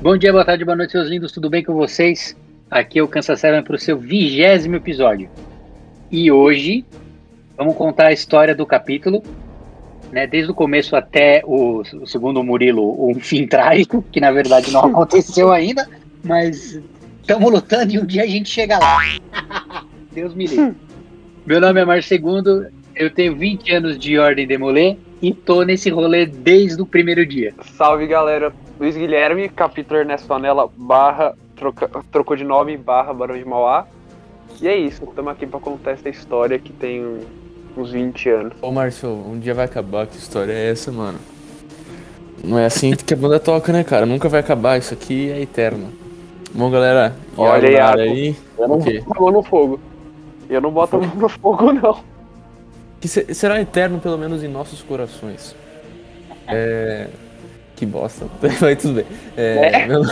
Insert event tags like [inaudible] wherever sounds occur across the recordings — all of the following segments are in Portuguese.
Bom dia, boa tarde, boa noite, seus lindos, tudo bem com vocês? Aqui é o Kansas Seven para o seu vigésimo episódio. E hoje vamos contar a história do capítulo, né, desde o começo até o, o segundo Murilo, um [laughs] fim trágico, que na verdade não [laughs] aconteceu ainda, mas estamos lutando e um dia a gente chega lá. [laughs] Deus me livre. Meu nome é Marcio Segundo, eu tenho 20 anos de Ordem Demolê e tô nesse rolê desde o primeiro dia. Salve galera, Luiz Guilherme, capítulo Ernesto Anela, barra, troca, trocou de nome, barra Barão de Mauá. E é isso, estamos aqui para contar essa história que tem uns 20 anos. Ô Márcio, um dia vai acabar, que história é essa, mano? Não é assim que a banda toca, né, cara? Nunca vai acabar, isso aqui é eterno. Bom, galera, olha Iago, aí, aí. Eu não boto a mão no fogo. Eu não boto a mão no fogo, não. Que será eterno, pelo menos em nossos corações. É. Que bosta. [laughs] Vai tudo bem. É. é. [laughs] Meu...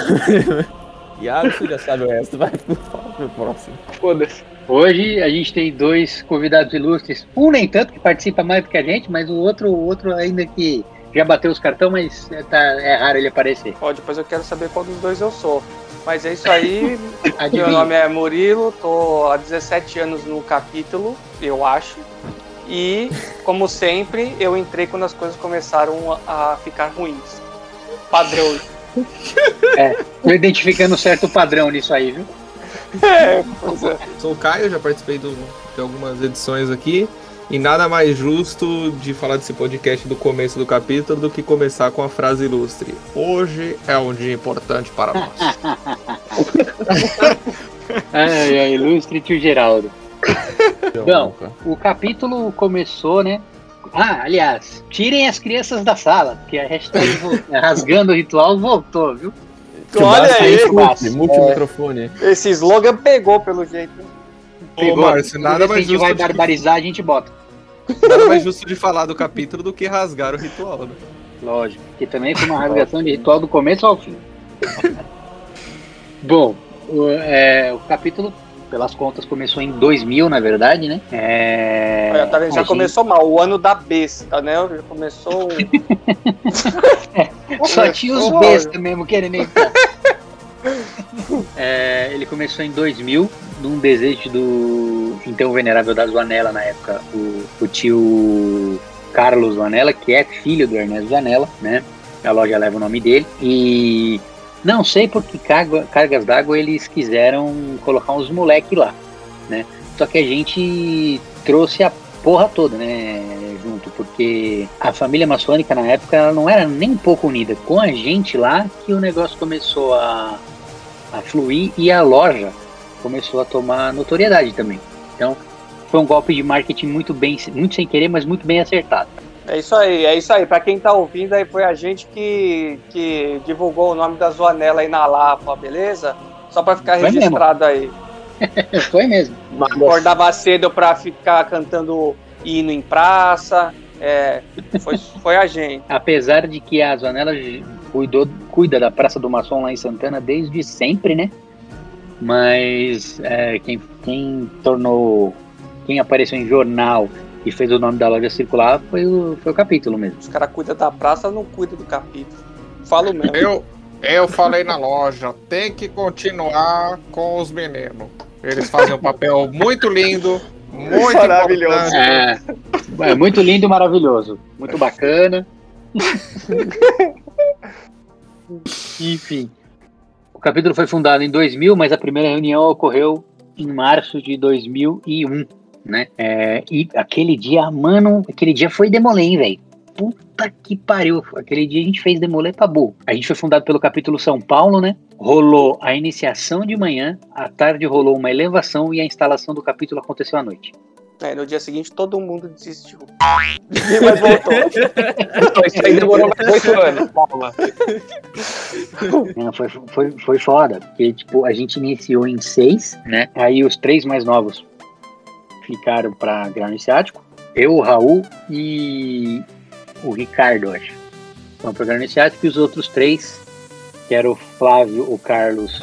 Iago, você já sabe o resto. Vai pro próximo. Foda-se. Hoje a gente tem dois convidados ilustres. Um nem tanto, que participa mais do que a gente, mas o outro, o outro ainda que já bateu os cartões, mas tá, é raro ele aparecer. Ó, depois eu quero saber qual dos dois eu sou. Mas é isso aí. [laughs] Meu nome é Murilo, tô há 17 anos no capítulo, eu acho. E, como sempre, eu entrei quando as coisas começaram a ficar ruins. Padrão. [laughs] É, tô identificando um certo padrão nisso aí, viu? É, pois é. Sou o Caio, já participei do, de algumas edições aqui. E nada mais justo de falar desse podcast do começo do capítulo do que começar com a frase ilustre. Hoje é um dia importante para nós. [laughs] ai, ai, ilustre tio Geraldo. Então, o capítulo começou, né? Ah, aliás, tirem as crianças da sala, porque a hashtag [laughs] rasgando o ritual voltou, viu? Olha aí, multi-microfone. É. Esse slogan pegou pelo jeito. Pegou. Ô, Márcio, nada mais justo. Se a gente vai barbarizar, a gente bota. Nada mais justo de falar do capítulo do que rasgar o ritual, né? Lógico, que também foi uma rasgação de ritual do começo ao fim. [laughs] Bom, o, é, o capítulo pelas contas, começou em 2000, na verdade, né? É... Já, tá, já começou mal, o ano da besta, né? Já começou. é, [laughs] só tinha os bestas mesmo querendo entrar. [laughs] é, ele começou em 2000, num desejo do então venerável da Zoanella na época, o, o tio Carlos Zoanella, que é filho do Ernesto Zoanella, né? A loja leva o nome dele. E não sei por que carga, cargas d'água eles quiseram colocar uns moleque lá, né? Só que a gente trouxe a porra toda, né? Junto, porque a família maçônica na época ela não era nem um pouco unida. Com a gente lá que o negócio começou a, a fluir e a loja começou a tomar notoriedade também. Então foi um golpe de marketing muito bem, muito sem querer, mas muito bem acertado. É isso aí, é isso aí. Para quem tá ouvindo aí, foi a gente que, que divulgou o nome da Zoanela aí na Lapa, beleza? Só para ficar foi registrado mesmo. aí. [laughs] foi mesmo. Acordava cedo para ficar cantando hino em praça. É, foi, foi a gente. Apesar de que a Zoanela cuidou, cuida da Praça do Maçom lá em Santana desde sempre, né? Mas é, quem, quem tornou. Quem apareceu em jornal e fez o nome da loja circular foi o, foi o capítulo mesmo. Os caras cuidam da praça, não cuidam do capítulo. Falo mesmo. Eu, eu falei na loja, tem que continuar com os meninos. Eles fazem um papel muito lindo, muito maravilhoso. É, é, muito lindo e maravilhoso. Muito bacana. [laughs] Enfim. O capítulo foi fundado em 2000, mas a primeira reunião ocorreu em março de 2001 né? É, e aquele dia, mano, aquele dia foi demolê, velho. Puta que pariu. Aquele dia a gente fez demolê pra burro. A gente foi fundado pelo capítulo São Paulo, né? Rolou a iniciação de manhã, à tarde rolou uma elevação e a instalação do capítulo aconteceu à noite. É, no dia seguinte todo mundo desistiu. Mas voltou. Isso aí demorou mais oito anos. Calma. [laughs] Não, foi, foi, foi foda, porque tipo, a gente iniciou em seis, né? Aí os três mais novos ficaram para grau iniciático. Eu, o Raul e o Ricardo, acho. Foram para grau iniciático e os outros três, que eram o Flávio, o Carlos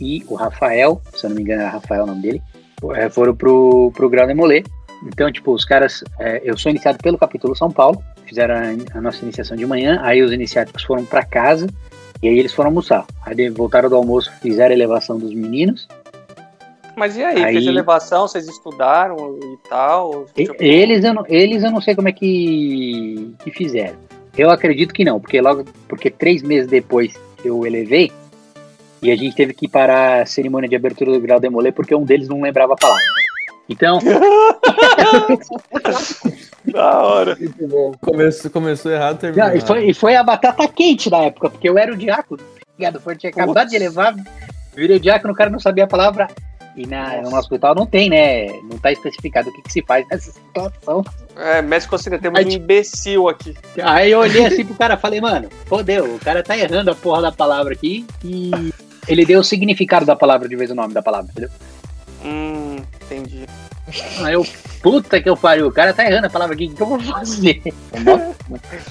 e o Rafael, se eu não me engano era Rafael o nome dele, é, foram pro, pro grau Demolê. Então, tipo, os caras, é, eu sou iniciado pelo capítulo São Paulo, fizeram a, a, nossa iniciação de manhã, aí os iniciáticos foram para casa E aí eles foram almoçar. Aí voltaram do almoço, fizeram a elevação dos meninos. Mas e aí, Aí- fez elevação, vocês estudaram e tal? Eles eu, não, eles eu não sei como é que, que fizeram. Eu acredito que não, porque logo porque três meses depois que eu elevei, e a gente teve que parar a cerimônia de abertura do grau Demolê porque um deles não lembrava a palavra. Então, [laughs] Da hora. Começou, começou errado, terminou. não, e, foi, e foi a batata quente na época, porque eu era o diácono. ligado? Foi, tinha acabado de elevar, virei diácono, o cara não sabia a palavra. E na, no nosso hospital não tem, né? Não tá especificado o que, que se faz nessa situação. É, médico auxiliar, temos Aí, um imbecil aqui. Aí eu olhei assim pro cara falei, mano, fodeu, o cara tá errando a porra da palavra aqui e ele deu o significado da palavra de vez o nome da palavra, entendeu? Hum, entendi. Aí eu, puta que eu pariu, o cara tá errando a palavra aqui, o que eu vou fazer?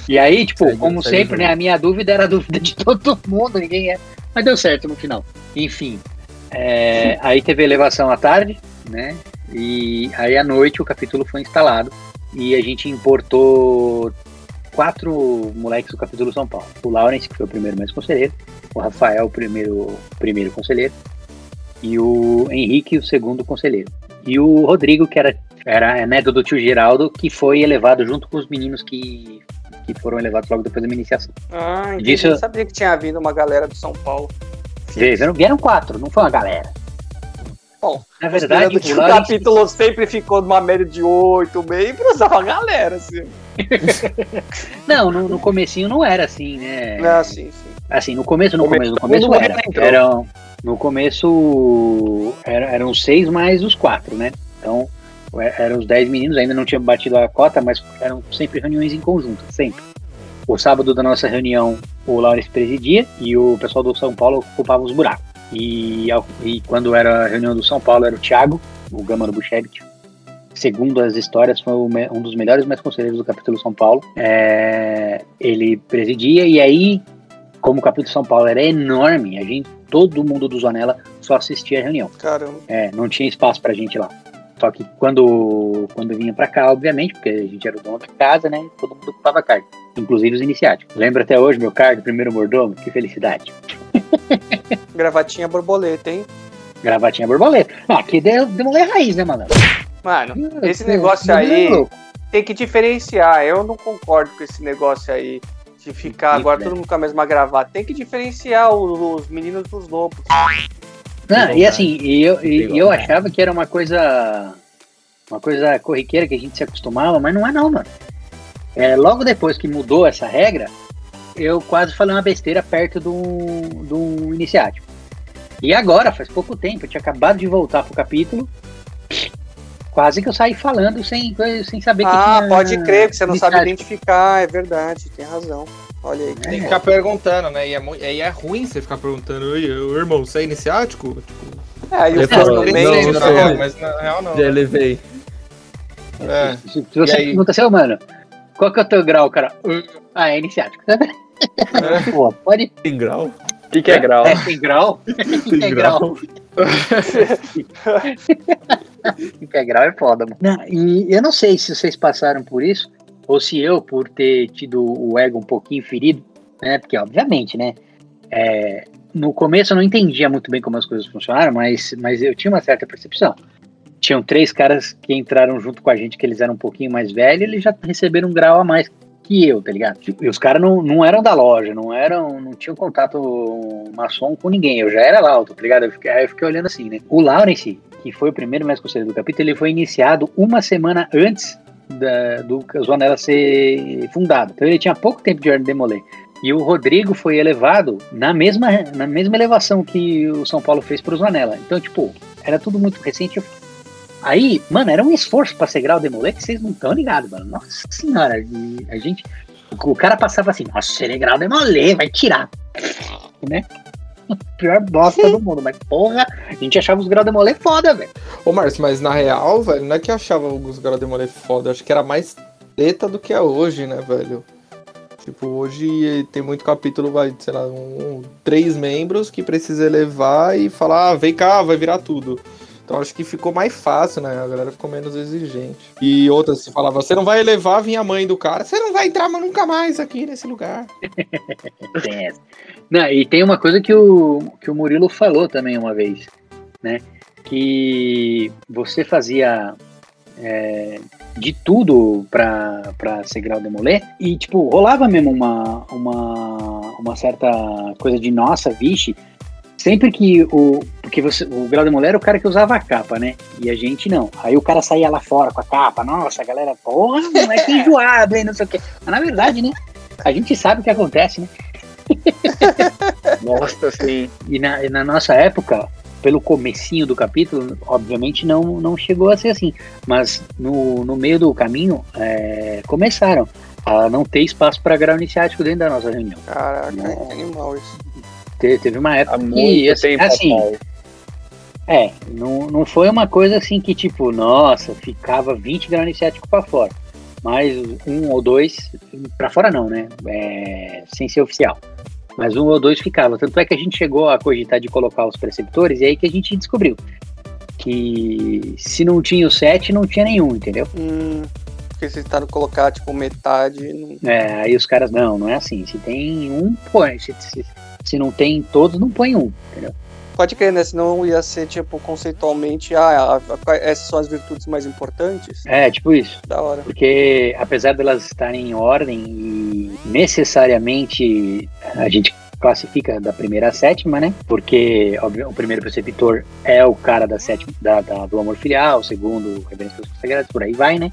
E aí, tipo, como sempre, né, a minha dúvida era a dúvida de [laughs] todo mundo, ninguém é. Mas deu certo no final. Enfim, é, aí teve elevação à tarde, né, e aí à noite o capítulo foi instalado e a gente importou quatro moleques do capítulo São Paulo. O Lawrence, que foi o primeiro mais conselheiro, o Rafael, o primeiro, primeiro conselheiro, e o Henrique, o segundo conselheiro. E o Rodrigo, que era, era neto do tio Geraldo, que foi elevado junto com os meninos que, que foram elevados logo depois da minha iniciação. Ah, entendi. Disso- Eu sabia que tinha vindo uma galera do São Paulo. Vieram, vieram quatro, não foi uma galera. Bom, Na verdade, o Lawrence, capítulo sempre ficou numa média de oito membros, uma galera, assim. [laughs] não, no, no comecinho não era assim, né? Ah, sim, sim. Assim, no começo, no Começo, começo, no começo era. entrou. Eram, no começo era- eram seis mais os quatro, né? Então, é- eram os dez meninos, ainda não tinha batido a cota, mas eram sempre reuniões em conjunto, sempre. O sábado da nossa reunião, o Laurence presidia e o pessoal do São Paulo ocupava os buracos. E, e quando era a reunião do São Paulo, era o Thiago, o Gamano Buchevich. Segundo as histórias, foi um dos melhores mais conselheiros do capítulo São Paulo. É, ele presidia e aí como o capítulo São Paulo era enorme, a gente, todo mundo do Zonela só assistia a reunião. Caramba. É, não tinha espaço pra gente lá. Só que quando, quando vinha pra cá, obviamente, porque a gente era o dono da casa, né? Todo mundo ocupava cargo, inclusive os iniciáticos. Lembro até hoje meu cargo, primeiro mordomo, que felicidade. [laughs] Gravatinha borboleta, hein? Gravatinha borboleta. Ah, aqui deu, deu uma raiz, né, mano? Mano, esse negócio aí tem que diferenciar. Eu não concordo com esse negócio aí de ficar agora todo mundo com a mesma gravata. Tem que diferenciar os, os meninos dos lobos. Não, e assim, e eu, e eu achava que era uma coisa. Uma coisa corriqueira que a gente se acostumava, mas não é não, mano. É, logo depois que mudou essa regra, eu quase falei uma besteira perto do, do iniciático. E agora, faz pouco tempo, eu tinha acabado de voltar pro capítulo. Quase que eu saí falando sem, sem saber que Ah, tinha pode crer, que você não sabe identificar. É verdade, tem razão. Olha aí. Tem que ficar perguntando, né? E é, mu- e é ruim você ficar perguntando, "Oi, ô, irmão, você é iniciático? Tipo, É, aí o Ele falou, no não, não. bom. mas na real não. Já elevei. É. Se se você aí? pergunta assim, "Ô, mano, qual que é o teu grau, cara? Ah, é iniciático. [laughs] Pô, pode Tem grau? O que, que é grau? É, tem grau? [laughs] [laughs] Integral. Integral é foda, mano. Não, e eu não sei se vocês passaram por isso, ou se eu, por ter tido o ego um pouquinho ferido, né? Porque, obviamente, né? é, no começo eu não entendia muito bem como as coisas funcionaram, mas, mas eu tinha uma certa percepção. Tinham três caras que entraram junto com a gente, que eles eram um pouquinho mais velhos, eles já receberam um grau a mais que eu, tá ligado? E os caras não, não eram da loja, não eram, não tinham contato maçom com ninguém. Eu já era lá, tá ligado? Eu fiquei, aí eu fiquei olhando assim, né? O Lawrence, que foi o primeiro mestre conselheiro do capítulo, ele foi iniciado uma semana antes da, do Zonela ser fundado. Então ele tinha pouco tempo de demoler. E o Rodrigo foi elevado na mesma, na mesma elevação que o São Paulo fez pro Zonela. Então, tipo, era tudo muito recente. Aí, mano, era um esforço pra ser grau demoler que vocês não estão ligados, mano. Nossa senhora, a gente. O cara passava assim, nossa, ser grau demoler, vai tirar. Né? Pior bosta do mundo, mas porra, a gente achava os grau demoler foda, velho. Ô, Márcio, mas na real, velho, não é que achava os Grau Demolê foda, acho que era mais treta do que é hoje, né, velho? Tipo, hoje tem muito capítulo, vai, sei lá, um- três membros que precisa elevar e falar, ah, vem cá, vai virar tudo. Então acho que ficou mais fácil, né? A galera ficou menos exigente. E outras se falava, você não vai elevar, vinha a mãe do cara, você não vai entrar nunca mais aqui nesse lugar. [laughs] Tem essa. Não, e tem uma coisa que o, que o Murilo falou também uma vez, né? Que você fazia é, de tudo pra, pra ser grau demoler e, tipo, rolava mesmo uma, uma, uma certa coisa de nossa, vixe, sempre que o. Porque você, o grau demoler era o cara que usava a capa, né? E a gente não. Aí o cara saía lá fora com a capa, nossa, a galera, porra, não é que [laughs] enjoado, hein? Não sei o quê. Mas na verdade, né? A gente sabe o que acontece, né? [laughs] Nossa, sim. E na, e na nossa época, pelo comecinho do capítulo, obviamente não, não chegou a ser assim. Mas no, no meio do caminho, é, começaram a não ter espaço para grau iniciático dentro da nossa reunião. Caraca, é animal isso. Te- teve uma época Há que, muito assim, tempo assim, atrás. é, não, não foi uma coisa assim que, tipo, nossa, ficava 20 graus iniciático para fora. Mas um ou dois, para fora não, né? É, sem ser oficial. Mas um ou dois ficava. Tanto é que a gente chegou a cogitar de colocar os preceptores, e aí que a gente descobriu que se não tinha o 7, não tinha nenhum, entendeu? Hum, porque vocês tentaram colocar, tipo, metade. Não... É, aí os caras, não, não é assim. Se tem um, põe. Se, se, se não tem todos, não põe um, entendeu? Pode crer, né? Senão ia ser, tipo, conceitualmente, ah, a- a- essas são as virtudes mais importantes. É, tipo isso. Da hora. Porque apesar delas estarem em ordem e necessariamente a gente classifica da primeira à sétima, né? Porque óbvio, o primeiro preceptor é o cara da sétima, da, da- do amor filial, o segundo, reverência pelos consagrados, por aí vai, né?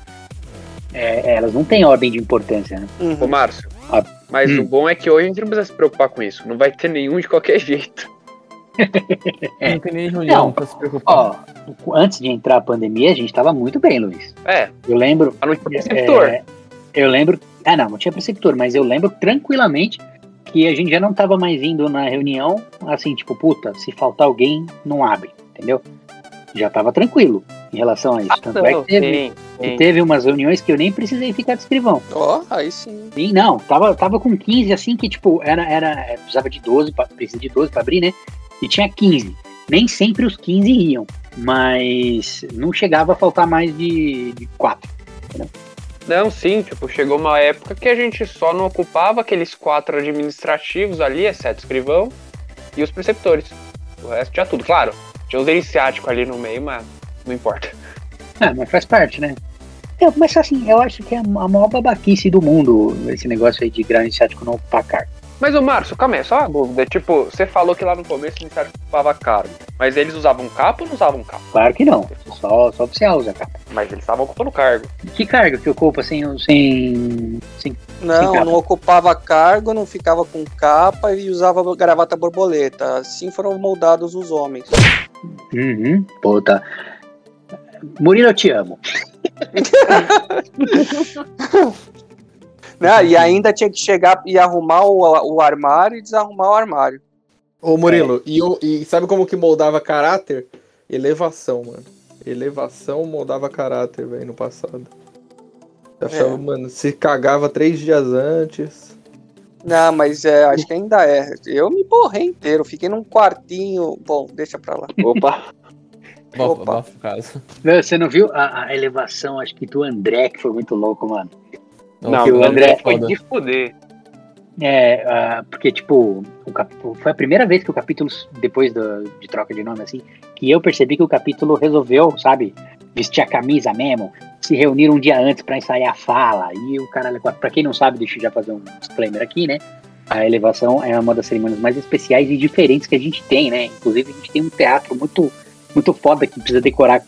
É, elas não têm ordem de importância, né? Uhum. Ô, Márcio, Ah, mas hum. o bom é que hoje a gente não precisa se preocupar com isso. Não vai ter nenhum de qualquer [laughs] jeito. É. Não tem nem reunião Não. pra se preocupar. Ó, antes de entrar a pandemia, a gente tava muito bem, Luiz. É, Eu lembro. a não preceptor. É, eu lembro. Ah, não, não tinha preceptor, mas eu lembro tranquilamente que a gente já não tava mais indo na reunião, assim, tipo, puta, se faltar alguém, não abre, entendeu? Já tava tranquilo em relação a isso. Tanto é Não, que teve, sim, sim. teve umas reuniões que eu nem precisei ficar de escrivão. Ó, aí sim. Sim, não, tava, tava com 15, assim, que, tipo, era, era, é, precisava de 12, pra, precisa de 12 pra abrir, né? E tinha 15. Nem sempre os 15 iam, mas não chegava a faltar mais de, de 4. Não, sim, tipo, chegou uma época que a gente só não ocupava aqueles quatro administrativos ali, exceto o escrivão, e os preceptores. O resto tinha tudo, claro. Tinha os iniciáticos ali no meio, mas não importa. Ah, mas faz parte, né? É, mas assim, eu acho que é a maior babaquice do mundo esse negócio aí de grau iniciático não ocupar cargo. Mas, ô Márcio, calma aí, só uma dúvida. Tipo, você falou que lá no começo o iniciático ocupava cargo. Mas eles usavam capa ou não usavam capa? Claro que não, só, só oficial usa capa. Mas eles estavam ocupando cargo. Que cargo que ocupa sem, sem, sem Não, capa. não ocupava cargo, não ficava com capa e usava gravata borboleta. Assim foram moldados os homens. Uhum, puta. Murilo, eu te amo. Né? E ainda tinha que chegar e arrumar o, o armário e desarrumar o armário. Ô Murilo, e, eu- e sabe como que moldava caráter? Elevação, mano. Elevação moldava caráter, velho, no passado. Eu achava, É. mano, se cagava três dias antes. Não, mas é, acho que ainda é. Eu me borrei inteiro, fiquei num quartinho. Bom, deixa pra lá. Opa. [laughs] Caso. Não, Você não viu a, a elevação, acho que do André, que foi muito louco, mano. Não, que o André André foi foda. de fuder. É, ah, porque, tipo, o cap- foi a primeira vez que o capítulo, depois do- de troca de nome, assim, que eu percebi que o capítulo resolveu, sabe, vestir a camisa mesmo, se reunir um dia antes pra ensaiar a fala, e o cara, pra quem não sabe, deixa eu já fazer um disclaimer aqui, né, a elevação é uma das cerimônias mais especiais e diferentes que a gente tem, né, inclusive a gente tem um teatro muito, muito foda que precisa decorar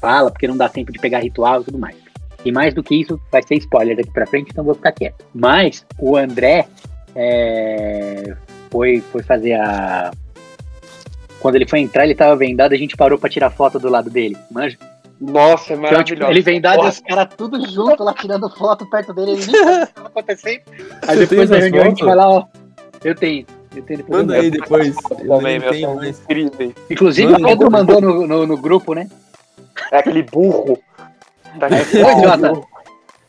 fala, porque não dá tempo de pegar ritual e tudo mais. E mais do que isso, vai ser spoiler daqui pra frente, então vou ficar quieto. Mas o André é, foi, foi fazer a. Quando ele foi entrar, ele tava vendado, a gente parou pra tirar foto do lado dele. Manja? Nossa, é Então, tipo, maravilhoso. ele vendado e os caras tudo junto lá tirando foto perto dele, ele nem sabe o que tava [laughs] acontecendo. Aí depois da reunião a gente vai lá, ó. Eu tenho. Manda aí depois. Também, meu, mais. Inclusive Manda o Pedro mandou no, no, no grupo, né? É aquele burro. Tá.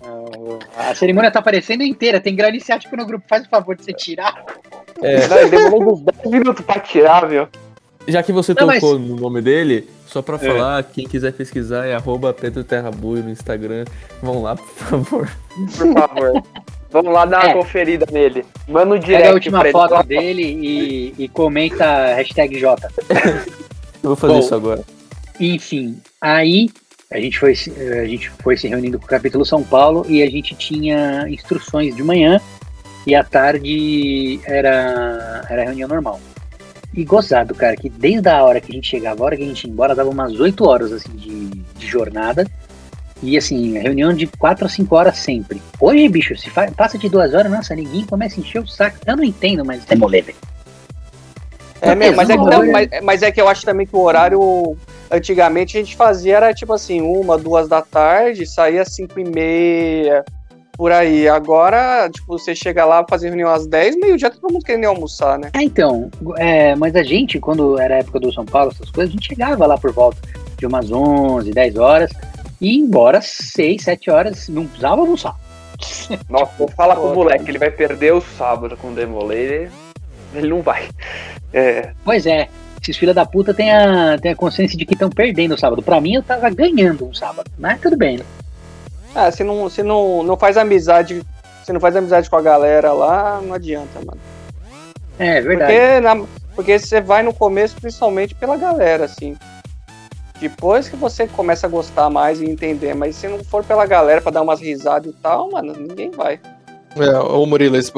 Ah, A cerimônia tá aparecendo inteira, tem grau iniciático no grupo, faz o favor de você tirar. É, Não, demorou uns 10 minutos pra tirar, viu? já que você Não, mas- tocou no nome dele, só pra É. falar, quem quiser pesquisar é arroba Pedro Terrabuio no Instagram. Vão lá, por favor. Por favor. [laughs] Vamos lá dar uma É. conferida nele. Manda um direct Pega a última pra ele. foto dele e, e comenta hashtag J. Eu vou fazer Bom. isso agora. Enfim, aí a gente, foi, se- a gente foi se reunindo com o capítulo São Paulo e a gente tinha instruções de manhã e à tarde era, era reunião normal. E gozado, cara, que desde a hora que a gente chegava, a hora que a gente ia embora, dava umas 8 horas assim, de, de jornada. E assim, reunião de 4 a 5 horas sempre. Hoje, bicho, se passa de duas horas, nossa, ninguém começa a encher o saco. Eu não entendo, mas é mole, velho. É mesmo, mas é, que, Não, olha- mas, mas é que eu acho também que o horário. Antigamente a gente fazia era tipo assim, uma, duas da tarde, saía cinco e meia, por aí. Agora, tipo, você chega lá fazer reunião às 10, meio-dia todo mundo querendo almoçar, né? Ah, então, é, mas a gente, quando era a época do São Paulo, essas coisas, a gente chegava lá por volta de umas 11, 10 horas e ia embora 6, 7 horas, não precisava almoçar. Nossa, fala com o moleque, ele vai perder o sábado com o Demolay, ele, ele não vai. É, Pois é, esses filha da puta têm a, têm a consciência de que estão perdendo o sábado. Pra mim, eu tava ganhando um sábado, mas tudo bem, né? Ah, se não, se não, não faz amizade, se não faz amizade com a galera lá, não adianta, mano. É verdade. Porque, na- porque você vai no começo principalmente pela galera, assim. Depois que você começa a gostar mais e entender, mas se não for pela galera pra dar umas risadas e tal, mano, ninguém vai. É, ô Murilo, esse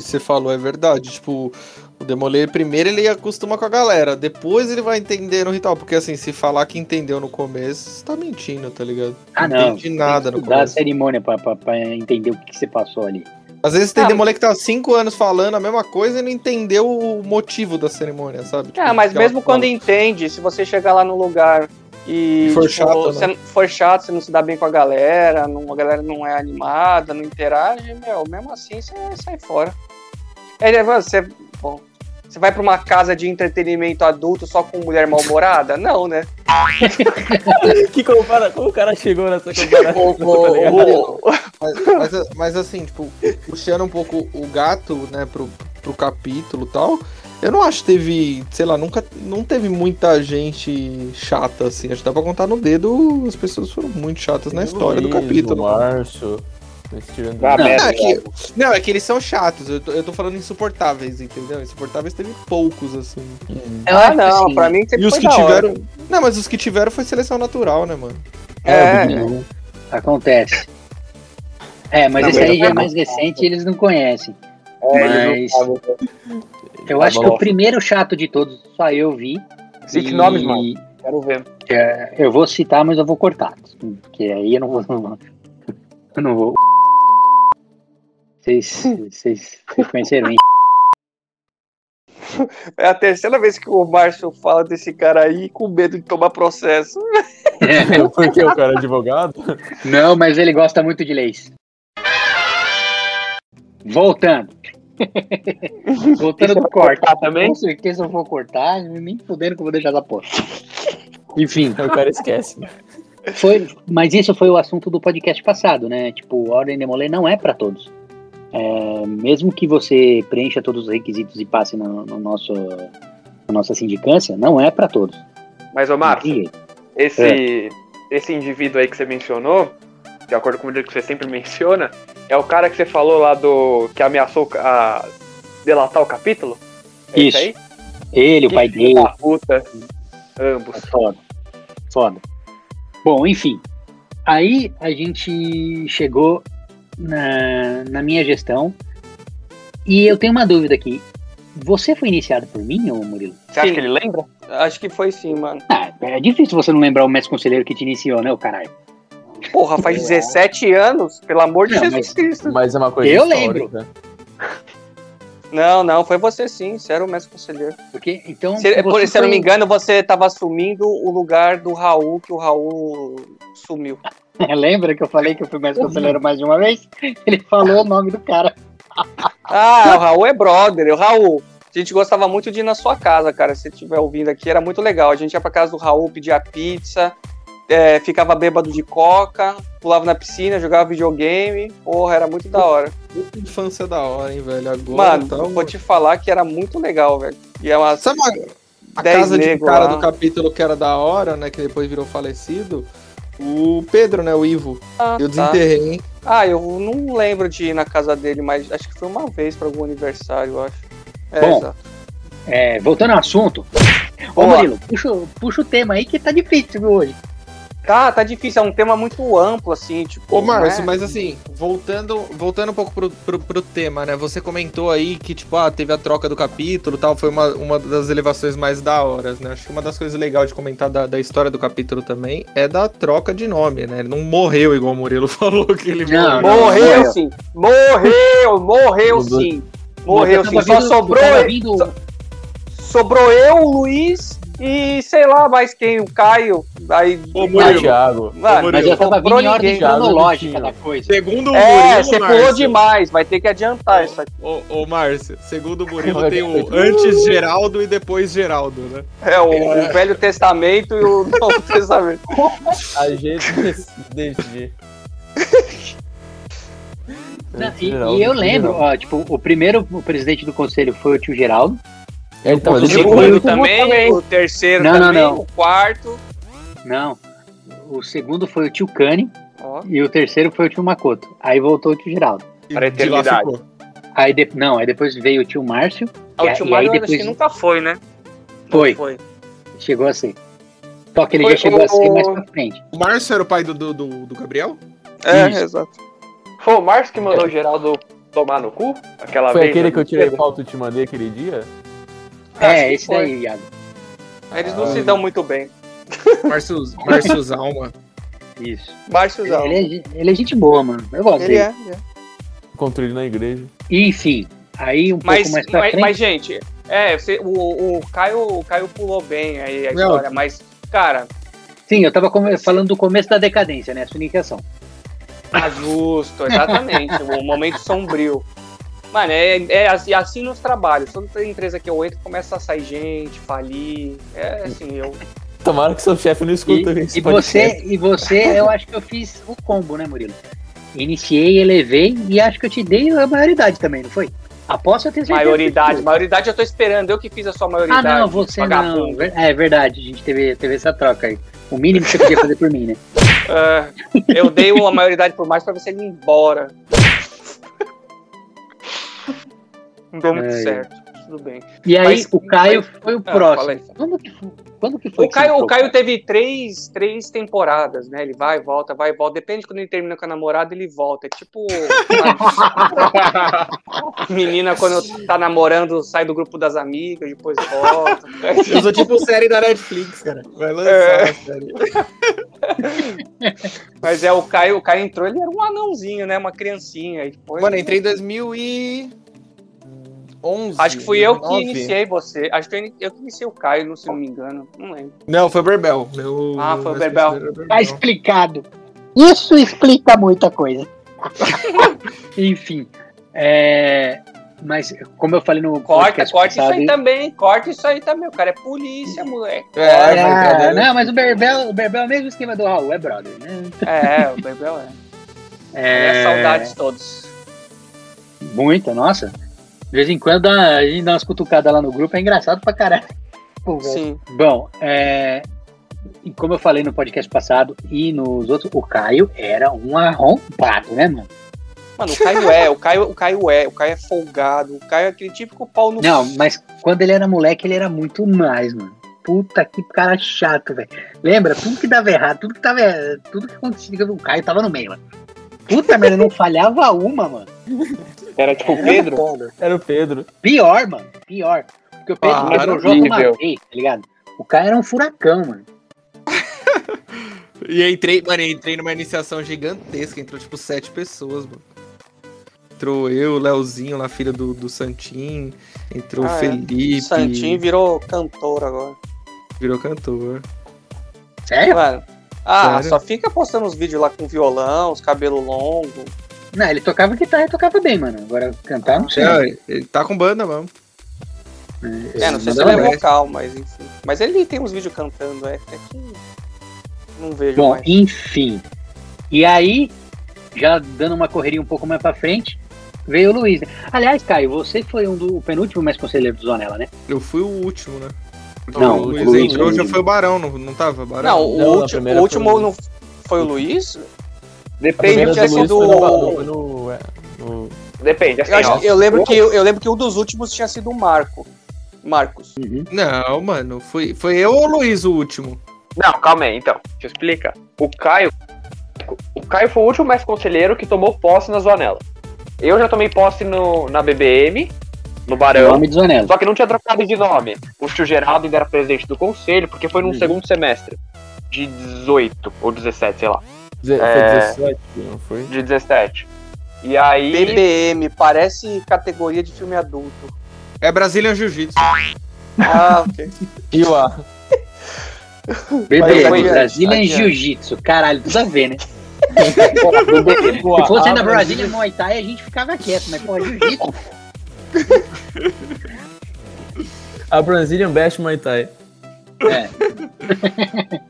você falou é verdade. Tipo, o Demolay primeiro ele acostuma com a galera, depois ele vai entender no ritual. Porque assim, se falar que entendeu no começo, você tá mentindo, tá ligado? Ah, não. entendi nada Tem no que estudar a começo. cerimônia pra, pra, pra entender o que, que você passou ali. Às vezes tem Ah, Demolay que tá há cinco anos falando a mesma coisa e não entendeu o motivo da cerimônia, sabe? Tipo, Ah, mas mesmo quando fala. entende, se você chegar lá no lugar e, E for tipo, chato, né? você não- for chato, você não se dá bem com a galera, não, a galera não é animada, não interage, meu, mesmo assim você sai fora. É, você, bom, você vai pra uma casa de entretenimento adulto só com mulher mal-humorada? Não, né? [laughs] Que compara... Como o cara chegou nessa comparação? [laughs] Ligado? ô, ô, [laughs] Mas, mas, mas, assim, tipo, puxando um pouco o gato, né, pro, pro capítulo e tal, eu não acho que teve, sei lá, nunca não teve muita gente chata, assim. Acho que dá pra contar no dedo, as pessoas foram muito chatas na história do Luiz, capítulo. O Márcio. O Steven Ah, Drake. merda. Não, é que, não, é que eles são chatos, eu tô, eu tô falando insuportáveis, entendeu? Insuportáveis teve poucos, assim. Hum. Eu Ah, acho não, assim, pra mim sempre E os foi que da hora. tiveram. Não, mas os que tiveram foi seleção natural, né, mano? É, Acontece. É, mas Não, esse mas aí já é não- mais recente e eles não conhecem. é, Mas não eu Tá acho que o primeiro chato de todos só eu vi. Cite E, nomes, mano. Quero ver. é, eu vou citar, mas eu vou cortar. Porque aí eu não. Não vou, [laughs] eu não vou. Vocês, vocês, conheceram, hein? [laughs] é a terceira vez que o Márcio fala desse cara aí com medo de tomar processo. [laughs] Porque o cara é advogado? Não, mas ele gosta muito de leis. Voltando. [laughs] Voltando do corte. cortar também? Com certeza eu vou cortar, nem fudendo que eu vou deixar essa porra. Enfim, o cara esquece. foi, mas isso foi o assunto do podcast passado, né? Tipo, Ordem Demolê não é pra todos. É, mesmo que você preencha todos os requisitos e passe no, no nosso, na nossa sindicância, não é pra todos. Mas, Não tem jeito. esse, esse indivíduo aí que você mencionou, de acordo com o que você sempre [laughs] menciona, é o cara que você falou lá do. que ameaçou a delatar o capítulo? É Isso. aí? Ele, o Que pai filho dele, puta. Ambos. É foda. Foda. Bom, enfim. Aí a gente chegou na, na minha gestão. E eu tenho uma dúvida aqui. Você foi iniciado por mim, ô Murilo? Você acha Sim. que ele lembra? Acho que foi sim, mano. Ah, é difícil você não lembrar o mestre conselheiro que te iniciou, né, o caralho? Porra, faz [laughs] 17 anos, pelo amor de Não, Jesus mas- Cristo. Mas é uma coisa Eu histórica. Não, não, foi você sim, você era o mestre conselheiro. Porque, então. Se, por- se eu não me engano, você tava assumindo o lugar do Raul, que o Raul sumiu. [laughs] Lembra que eu falei que eu fui mestre conselheiro mais de uma vez? Ele falou o nome do cara. Ah, o Raul é brother, o Raul. A gente gostava muito de ir na sua casa, cara. Se você estiver ouvindo aqui, era muito legal. A gente ia pra casa do Raul, pedia pizza, é, ficava bêbado de coca, pulava na piscina, jogava videogame. Porra, era muito da hora. Puta infância da hora, hein, velho? Agora Mano, eu um- vou te falar que era muito legal, velho. E é uma. Sabe uma, a 10 casa de cara lá. do capítulo que era da hora, né? Que depois virou falecido? O Pedro, né? O Ivo. Ah, Eu tá. desenterrei, hein? Ah, eu não lembro de ir na casa dele, mas acho que foi uma vez pra algum aniversário, eu acho. É, Bom, exato. É, voltando ao assunto. Ô, Boa. Murilo, puxa, puxa o tema aí que tá difícil viu, hoje. Tá, tá difícil, é um tema muito amplo, assim, tipo. Ô, Márcio, né? mas assim, voltando, voltando um pouco pro, pro, pro tema, né? Você comentou aí que, tipo, ah, teve a troca do capítulo e tal, foi uma, uma das elevações mais da horas, né? Acho que uma das coisas legais de comentar da, da história do capítulo também é da troca de nome, né? Ele não morreu igual o Murilo [laughs] falou que ele Não, morreu. Morreu, morreu. sim. Morreu, morreu sim. Morreu Eu sim. Só vindo- sobrou, vindo- sobrou eu, o Luiz e sei lá mais quem, o Caio. Aí, Ô, Murilo. Thiago. mano, Mas eu tava vindo em ordem cronológica da coisa. Segundo o É, Murilo, você pulou demais, vai ter que adiantar isso aqui. Ô, ô, Márcio, segundo o Murilo tem o antes Geraldo e depois Geraldo, né? É, o, o Velho Testamento e o [laughs] Novo Testamento. A gente decidir. Não, e, e eu lembro, ó, tipo, o primeiro presidente do conselho foi o tio Geraldo. Ele tava O segundo- também, também. o terceiro Não, não, também, não. o quarto. Não. O segundo foi o tio Cani Ó, e o terceiro foi o tio Makoto. Aí voltou o tio Geraldo. E Para a eternidade. Aí de, não, aí depois veio o tio Márcio. Ah, o é- tio Mário aí acho que depois nunca foi, né? Não Foi. foi. chegou a ser. Só que ele Foi já chegou a ser o- mais pra frente. O Márcio era o pai do, do, do, do Gabriel? É, Isso. exato. Foi o Márcio que mandou o Geraldo tomar no cu? Aquela Foi vez. aquele né? que eu tirei foto e te mandei aquele dia? É, esse foi. daí, Iago. Eles não se dão muito bem. Márcio, Márcio Zalma. Isso. Márcio Zal. Ele é, ele é gente boa, mano. Eu gosto Ele dele. é, ele é. Encontrei ele na igreja. Enfim, aí um Mas, pouco mais pra mas, frente. mas, gente, é, você- o, o, Caio, o Caio pulou bem aí a Não. história, mas, cara, Sim, eu tava come- falando do começo da decadência, né? A sunicação. tá justo, exatamente, o momento sombrio. Mano, é, é assim, assim nos trabalhos. Toda empresa que eu entro começa a sair gente, falir. É assim, eu. [laughs] Tomara que seu chefe não E, escuta esse e podcast. você, e você, eu acho que eu fiz o combo, né, Murilo? Iniciei, elevei e acho que eu te dei a maioridade também, não foi? Aposto eu tenho certeza. Maioridade, maioridade eu tô esperando, eu que fiz a sua Ah, maioridade. não, você não. vagabundo. Ver- É verdade, a gente teve, teve essa troca aí. O mínimo que você podia fazer por mim, né? [laughs] É, eu dei uma maioridade por mais pra ver se ele ia embora. Não deu muito Ai. certo. Tudo bem. E aí, Mas- o Caio foi o Ah, próximo. aí. Quando, que, foi- quando que foi O Caio, o Caio teve três, três temporadas, né? Ele vai, volta, vai, volta. Depende de quando ele termina com a namorada, ele volta. É tipo. [laughs] menina, quando tá namorando, sai do grupo das amigas, depois volta. [laughs] Eu sou tipo série da Netflix, cara. Vai lançar É. a série. [laughs] Mas é, o Caio, o Caio entrou, ele era um anãozinho, né? Uma criancinha. E depois, Mano, entrei em 2011. Acho que fui eu que 2009. iniciei você. Acho que eu, eu que iniciei o Caio, não- se não me engano. Não lembro. Não, foi o Berbel. Meu, Ah, foi o Berbel. Era Tá explicado. Isso explica muita coisa. [laughs] Enfim. é, Mas, como eu falei no Corta, corta isso passado, aí também. Corta isso aí também. O cara é polícia, moleque. É, Ah, entrar não, mas o Berbel, o Berbel é o mesmo esquema do Raul, é brother, né? É, o Bebel é. [laughs] É, saudades todos. Muita, nossa. De vez em quando dá- a gente dá umas cutucadas lá no grupo, é engraçado pra caralho. Pô. Sim. Bom, é, como eu falei no podcast passado e nos outros, o Caio era um arrombado, né, mano? Mano, o Caio é, o Caio, o Caio é, o Caio é folgado, o Caio é aquele típico pau no Não, mas quando ele era moleque, ele era muito mais, mano. Puta que cara chato, velho. Lembra? Tudo que dava errado, tudo que tava. Tudo que acontecia, o Caio tava no meio, mano. Puta merda, não falhava uma, mano. Era tipo o Pedro. Era o Pedro. Pior, mano. Pior. Porque o Pedro Ah, quebrou o jogo uma vez, tá ligado? O Caio era um furacão, mano. [laughs] E eu entrei, mano, eu entrei numa iniciação gigantesca, entrou tipo sete pessoas, mano. Entrou eu, o Leozinho, lá, filha do, do Santim, entrou o Ah, é. Felipe, Santinho virou cantor agora. virou cantor. Sério? Mano. Ah, Sério? só fica postando os vídeos lá com violão, os cabelos longos. Não, ele tocava guitarra e tocava bem, mano. Agora cantar, não sei. É, ele tá com banda, mano. É, não sei se ele é vocal, mas enfim. Mas ele tem uns vídeos cantando, é, é que. Não vejo Bom, mais. enfim. E aí, já dando uma correria um pouco mais pra frente, veio o Luiz. né? Aliás, Caio, você foi um do o penúltimo mais conselheiro do Zonella, né? Eu fui o último, né? Não, o Luiz Luiz, entrou, já foi o Barão, não, não tava? Barão? Não, o Não, último, o último foi o- não foi o Luiz? Depende, Primeira tinha do foi no, o- foi no, é, no- depende. Assim, Eu, acho eu lembro que, eu lembro que um dos últimos tinha sido o Marco. Marcos. Não, mano, foi, foi eu ou o Luiz o último? Não, calma aí, então. Deixa eu explicar. O Caio. O Caio foi o último mestre conselheiro que tomou posse na Zoanela. Eu já tomei posse no, na BBM, no Barão. Nome de Zonella. Só que não tinha trocado de nome. O tio Geraldo ainda era presidente do conselho, porque foi no Uhum. segundo semestre. De 18 ou 17, sei lá. Ze- Foi É. 17, não foi? De 17. E aí. BBM, parece categoria de filme adulto. É Brazilian Jiu-Jitsu. Ah, [laughs] ok. E o A? [laughs] BBM, Brasília. Jiu-Jitsu. Caralho, precisa ver, né? Se fosse A, ainda a Brasília Muay Thai, a gente ficava quieto, mas, pô, Jiu-Jitsu. [laughs] A Brazilian Best Muay Thai. É.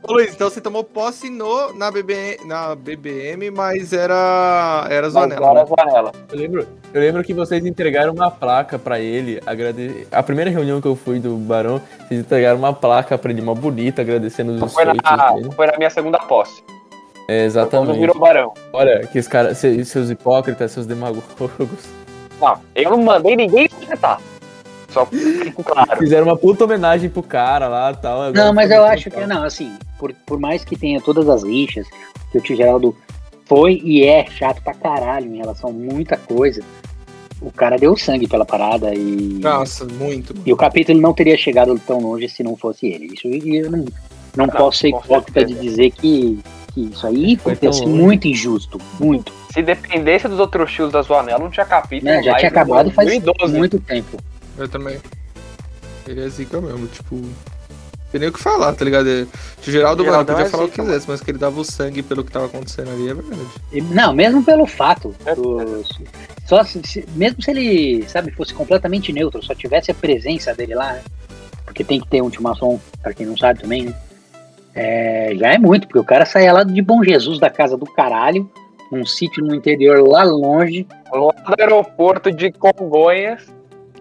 Ô Luiz, então você tomou posse no, na, BB, na BBM, mas era, era Zonella. Agora né? Eu lembro, eu lembro que vocês entregaram uma placa pra ele. Agrade... A primeira reunião que eu fui do Barão, vocês entregaram uma placa pra ele, uma bonita, agradecendo os Foi feitos na, dele. foi na minha segunda posse. É, Quando exatamente. virou barão. Olha, que os caras, se- seus hipócritas, seus demagogos, Não, eu não mandei ninguém enfrentar. Só claro. fizeram uma puta homenagem pro cara lá e tal. Não, mas eu acho que, legal. não, assim, por, por mais que tenha todas as rixas, que o tio Geraldo foi e é chato pra caralho em relação a muita coisa, o cara deu sangue pela parada e. Nossa, muito. E o capítulo não teria chegado tão longe se não fosse ele. Isso eu não, não, posso ser hipócrita de dizer que, que isso aí Foi acontece muito injusto. Muito. Se dependesse dos outros tios da Zoanela, não tinha capítulo. Né? Já tinha em acabado faz 2012. muito tempo. Eu também. Ele é zica mesmo, tipo. Tem nem o que falar, tá ligado? O Geraldo, mano, podia é falar o que quisesse, mas que ele dava o sangue pelo que tava acontecendo ali, é verdade. Não, mesmo pelo fato. do- só se- se- mesmo se ele, sabe, fosse completamente neutro, só tivesse a presença dele lá, né? Porque tem que ter um ultimação, pra quem não sabe também, né? É, já é muito, porque o cara saía lá de Bom Jesus da casa do caralho, num sítio no interior lá longe. Lá do aeroporto de Congonhas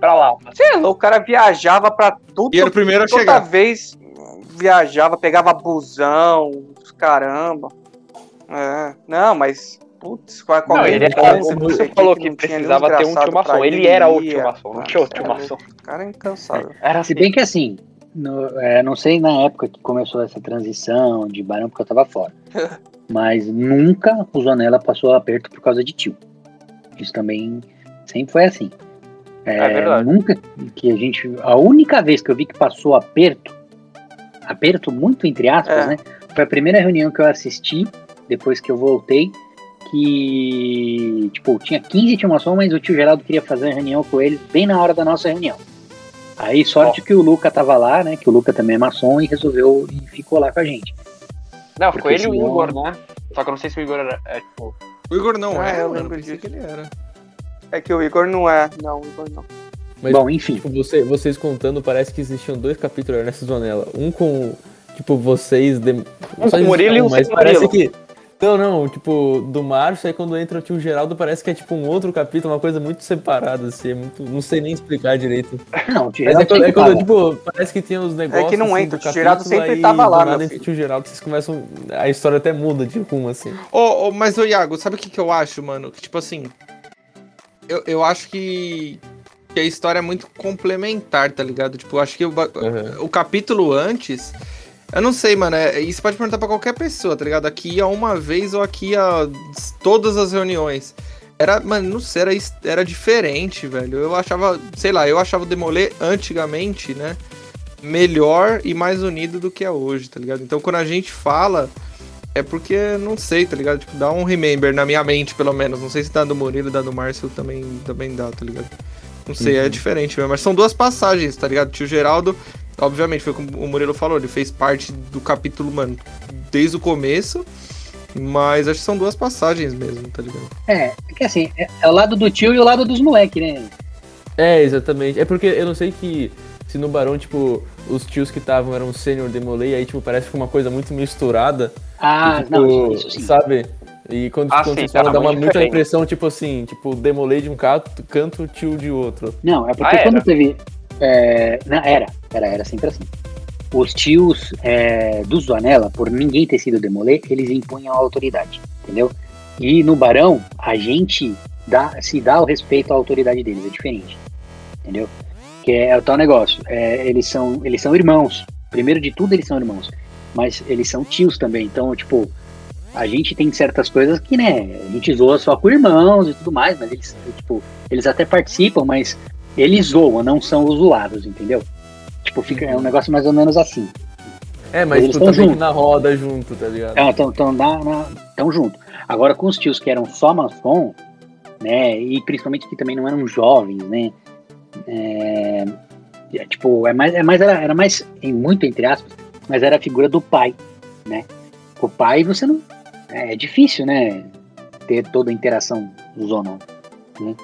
pra lá. Você é louco, o cara viajava pra tudo. E era o primeiro a toda chegar. vez viajava, pegava busão, caramba. É, não, mas. Putz, qual Não, qualquer ele era, o não sei Lúcio o que, falou que que não precisava ter um pra Ele era ia. ultimação, não tinha é O cara é incansável. Era Se assim. bem que assim, no- é, não sei na época que começou essa transição de Barão, porque eu tava fora. [laughs] Mas nunca o Zonella passou aperto por causa de tio. Isso também sempre foi assim. É verdade. Nunca que a gente. A única vez que eu vi que passou aperto, aperto muito entre aspas, É. né? Foi a primeira reunião que eu assisti, depois que eu voltei, que, tipo, tinha 15 intimações, mas o tio Geraldo queria fazer uma reunião com eles bem na hora da nossa reunião. Aí, sorte que o Luca tava lá, né? Que o Luca também é maçom e resolveu e ficou lá com a gente. Não, Porque foi ele e o Igor, né? Só que eu não sei se o Igor era. É, tipo, O Igor não Ah, é, eu lembro disso. que ele era. É que o Igor não é. Não, o Igor não. Mas, Bom, enfim. tipo, você- vocês contando, parece que existiam dois capítulos nessa Zonella. Um com, tipo, vocês... De... com só o Murilo e um mas parece Murilo. que... Não, não, tipo, do Márcio, aí quando entra o tio Geraldo, parece que é tipo um outro capítulo, uma coisa muito separada, assim, é muito... Não sei nem explicar direito. Não, o tio Mas é Geraldo quando, é quando, tipo, parece que tem os negócios. que não assim, entra, o tio Geraldo sempre aí, tava lá, nada o tio Geraldo, vocês começam. A história até muda de rumo, assim. Ô, ô, mas, ô Iago, sabe o que, que eu acho, mano? Que, tipo assim. Eu, eu acho que, que a história é muito complementar, tá ligado? Tipo, acho que o, Uhum. o capítulo antes. Eu não sei, mano. É, isso pode perguntar pra qualquer pessoa, tá ligado? Aqui ia uma vez ou aqui ia todas as reuniões. Era, mano, não sei, era, era diferente, velho. Eu achava, sei lá, eu achava o Demolê antigamente, né? Melhor e mais unido do que é hoje, tá ligado? Então quando a gente fala, é porque, não sei, tá ligado? Tipo, dá um remember na minha mente, pelo menos. Não sei se dá do Murilo, dá do Márcio também, também dá, tá ligado? Não sei, é diferente mesmo. Mas são duas passagens, tá ligado? Tio Geraldo, obviamente, foi como o Murilo falou, ele fez parte do capítulo, mano, desde o começo. Mas acho que são duas passagens mesmo, tá ligado? É, é que assim, é, é o lado do tio e o lado dos moleques, né? É, exatamente. É porque eu não sei que se no Barão, tipo, os tios que estavam eram sênior demolei, aí, tipo, parece que uma coisa muito misturada. Ah, tipo, não, isso, isso sim. Sabe? E quando, Ah, quando sim, você fala, era dá uma muita impressão, tipo assim, tipo, demolei de um canto, canto tio de outro. Não, é porque Ah, quando teve. é, não, era, era, era sempre assim. Os tios é, do por ninguém ter sido demolê, eles impunham a autoridade, entendeu? E no Barão, a gente dá, se dá o respeito à autoridade deles, é diferente. Entendeu? Que é, é o tal negócio. É, eles, são, eles são irmãos. Primeiro de tudo, eles são irmãos. Mas eles são tios também. Então, tipo, a gente tem certas coisas que, né, a gente zoa só com irmãos e tudo mais, mas eles, tipo, eles até participam, mas eles zoam, não são os zoados, entendeu? Tipo, fica, é um negócio mais ou menos assim. É, mas Eles tu tão também junto. na roda junto, tá ligado? Estão tão, tão, na- na- tão junto. Agora, com os tios que eram só maçom, né, e principalmente que também não eram jovens, né, é, é, tipo, é mais, é mais era, era mais, em muito entre aspas, mas era a figura do pai, né? O pai, você não, é, difícil, né, ter toda a interação zona, né?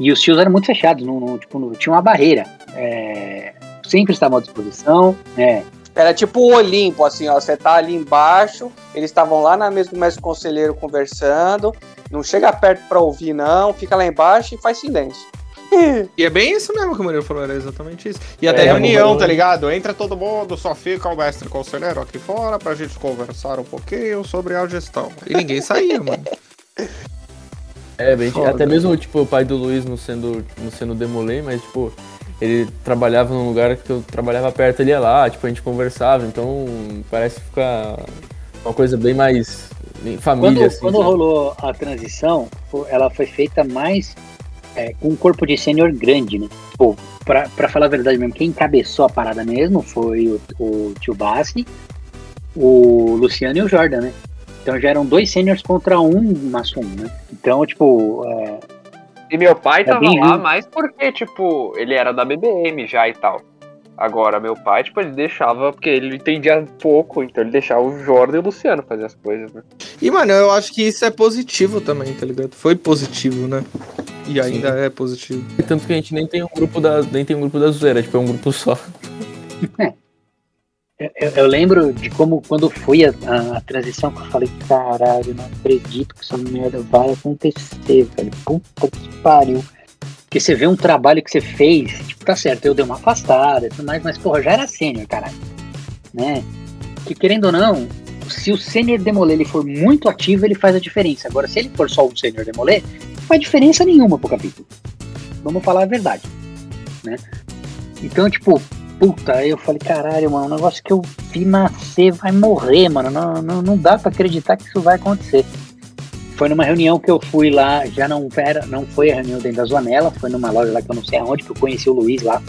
E os tios eram muito fechados, não, tipo, não, tinha uma barreira, é, sempre estavam à disposição, né, Era tipo o Olimpo, assim, ó. Você tá ali embaixo, eles estavam lá na mesa do mestre conselheiro conversando. Não chega perto pra ouvir, não. Fica lá embaixo e faz silêncio. E é bem isso mesmo que o Murilo falou, era exatamente isso. E até É, reunião, tá ligado? Entra todo mundo, só fica o mestre conselheiro aqui fora pra gente conversar um pouquinho sobre a gestão. E ninguém saía, mano. [laughs] É, bem, Foda. até mesmo tipo, o pai do Luiz não sendo, não sendo demolei, mas tipo, ele trabalhava num lugar que eu trabalhava perto, ele ia lá, tipo, a gente conversava, então parece ficar uma coisa bem mais família, Quando, assim. quando sabe? rolou a transição, ela foi feita mais é, com um corpo de sênior grande, né? Pô, pra, pra falar a verdade mesmo, quem encabeçou a parada mesmo foi o, o tio Bassi, o Luciano e o Jordan, né? Então já eram dois sêniors contra um maçom, né? Então, tipo, é, E meu pai É tava lá ruim. mais porque, tipo, ele era da BBM já e tal. Agora, meu pai, tipo, ele deixava, porque ele entendia pouco, então ele deixava o Jordan e o Luciano fazer as coisas, né? E, mano, eu acho que isso é positivo também, tá ligado? Foi positivo, né? E ainda é positivo. Tanto que a gente nem tem um grupo da, nem tem um grupo da zoeira, tipo, é um grupo só. eu, eu- eu lembro de como quando foi a, a- a transição que eu falei, caralho, não acredito que essa merda vai acontecer, velho. Puta que pariu. Porque você vê um trabalho que você fez, tipo, tá certo, eu dei uma afastada e tudo mais, mas porra, já era sênior, caralho. Né? Que querendo ou não, se o sênior demoler ele for muito ativo, ele faz a diferença. Agora, se ele for só um sênior demoler, não faz diferença nenhuma pro capítulo. Vamos falar a verdade. Né? Então, tipo, puta, eu falei, caralho, mano, o negócio que eu vi nascer vai morrer, mano. Não, não, não dá pra acreditar que isso vai acontecer. Foi numa reunião que eu fui lá, já não era, não foi a reunião dentro da Zoanela, foi numa loja lá que eu não sei aonde, que eu conheci o Luiz lá.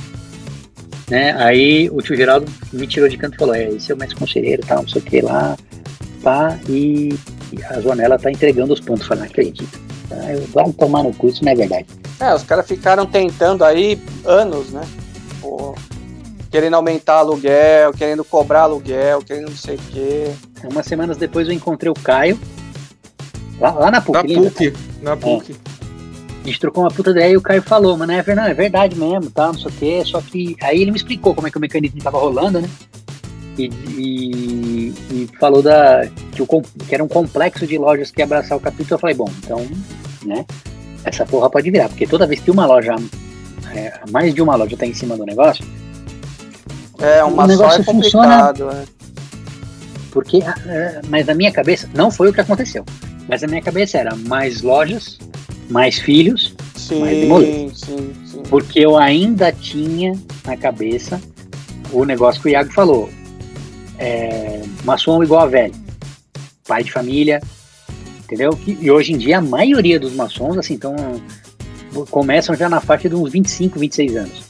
Né? Aí o tio Geraldo me tirou de canto e falou, é, esse é o mestre conselheiro tal, não sei o que lá, tá, e, e a Zoanela tá entregando os pontos. Falei, não acredito. Ah, eu vou tomar no cu, isso não é verdade. É, os caras ficaram tentando aí anos, né? Pô, querendo aumentar aluguel, querendo cobrar aluguel, querendo não sei o quê. Umas semanas depois eu encontrei o Caio, lá, lá na PUC, Na lembra? PUC. Na PUC. A gente trocou uma puta ideia e o Caio falou, mano, é, Fernando, é verdade mesmo, tá, não sei o quê, só que aí ele me explicou como é que o mecanismo tava rolando, né? E, e- e falou da, que, o, que era um complexo de lojas que ia abraçar o capítulo. Eu falei, bom, então, né, essa porra pode virar, porque toda vez que uma loja, é, mais de uma loja tá em cima do negócio, É, uma O só negócio é funciona. complicado. né? porque, é, mas na minha cabeça, não foi o que aconteceu, mas na minha cabeça era mais lojas, mais filhos, Mas demolou. Sim, sim, sim. porque eu ainda tinha na cabeça o negócio que o Iago falou. É, maçom igual a velho. Pai de família, entendeu? E, hoje em dia a maioria dos maçons, assim, então começam já na faixa de uns 25, 26 anos.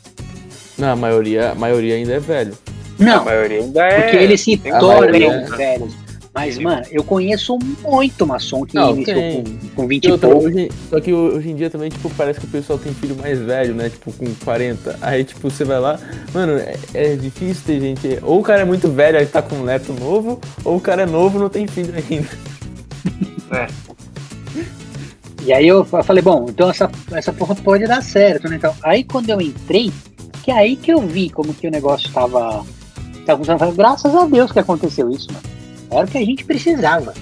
Não, a maioria, a maioria ainda é velho. A Não, maioria ainda é. porque eles se tornam maioria, velhos. Mas, mano, eu conheço muito maçom que Não, iniciou tem. com, com 20 E e pouco. hoje, só que hoje em dia também, tipo, parece que o pessoal tem filho mais velho, né? Tipo, com 40. Aí, tipo, você vai lá, mano, é, é difícil ter gente. Ou o cara é muito velho, aí tá com um neto novo, ou o cara é novo não tem filho ainda. E aí eu fa- falei, bom, então essa, essa porra pode dar certo, né? Então, aí quando eu entrei, que é aí que eu vi como que o negócio tava, tava funcionando. Eu graças a Deus que aconteceu isso, mano. Era o que a gente precisava.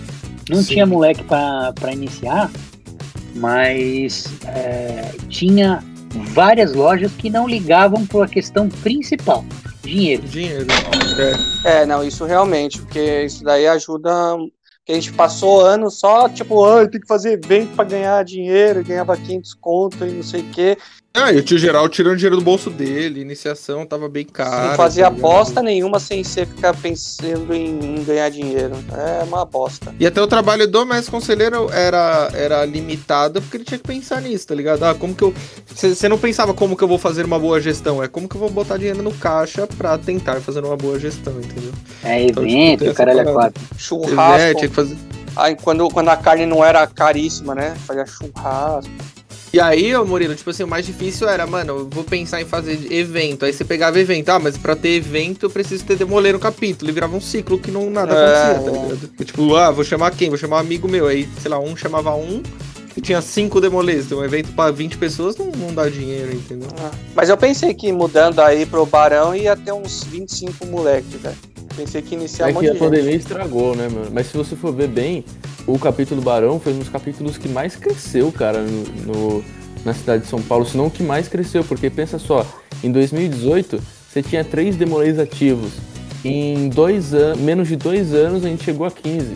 Não Sim. tinha moleque pra, pra iniciar, mas é, tinha várias lojas que não ligavam para a questão principal, dinheiro. Dinheiro. É. É, não, isso realmente, porque isso daí ajuda que a gente passou anos só, tipo, ah, tem que fazer evento pra ganhar dinheiro, ganhava 500 conto e não sei o quê. Ah, e o tio Geraldo tirando dinheiro do bolso dele, iniciação tava bem cara. não fazia bosta nenhuma sem ser ficar pensando em, em ganhar dinheiro. É uma bosta. E até o trabalho do mestre conselheiro era, era limitado porque ele tinha que pensar nisso, tá ligado? Ah, como que eu. Você não pensava como que eu vou fazer uma boa gestão, é como que eu vou botar dinheiro no caixa pra tentar fazer uma boa gestão, entendeu? É Então, tipo, evento, tem o essa caralho é quatro. Churrasco. É, tinha que fazer. Aí quando, quando a carne não era caríssima, né? Fazia churrasco. E aí, ô Murilo, tipo assim, o mais difícil era, mano, eu vou pensar em fazer evento. Aí você pegava evento, ah, mas pra ter evento eu preciso ter demoler no capítulo. E virava um ciclo que não nada É, acontecia, tá ligado? Tipo, ah, vou chamar quem? Vou chamar um amigo meu. Aí, sei lá, um chamava um e tinha cinco demolês. Então, um evento pra 20 pessoas não, não dá dinheiro, entendeu? Ah, Mas eu pensei que mudando aí pro Barão ia ter uns 25 moleques, velho. Pensei que ia iniciar É um que a gente. pandemia estragou, né, mano? Mas se você for ver bem, o capítulo Barão foi um dos capítulos que mais cresceu, cara, no, no- na cidade de São Paulo, se não o que mais cresceu, porque pensa só, em 2018 você tinha três demolês ativos. Em dois anos, menos de dois anos a gente chegou a 15.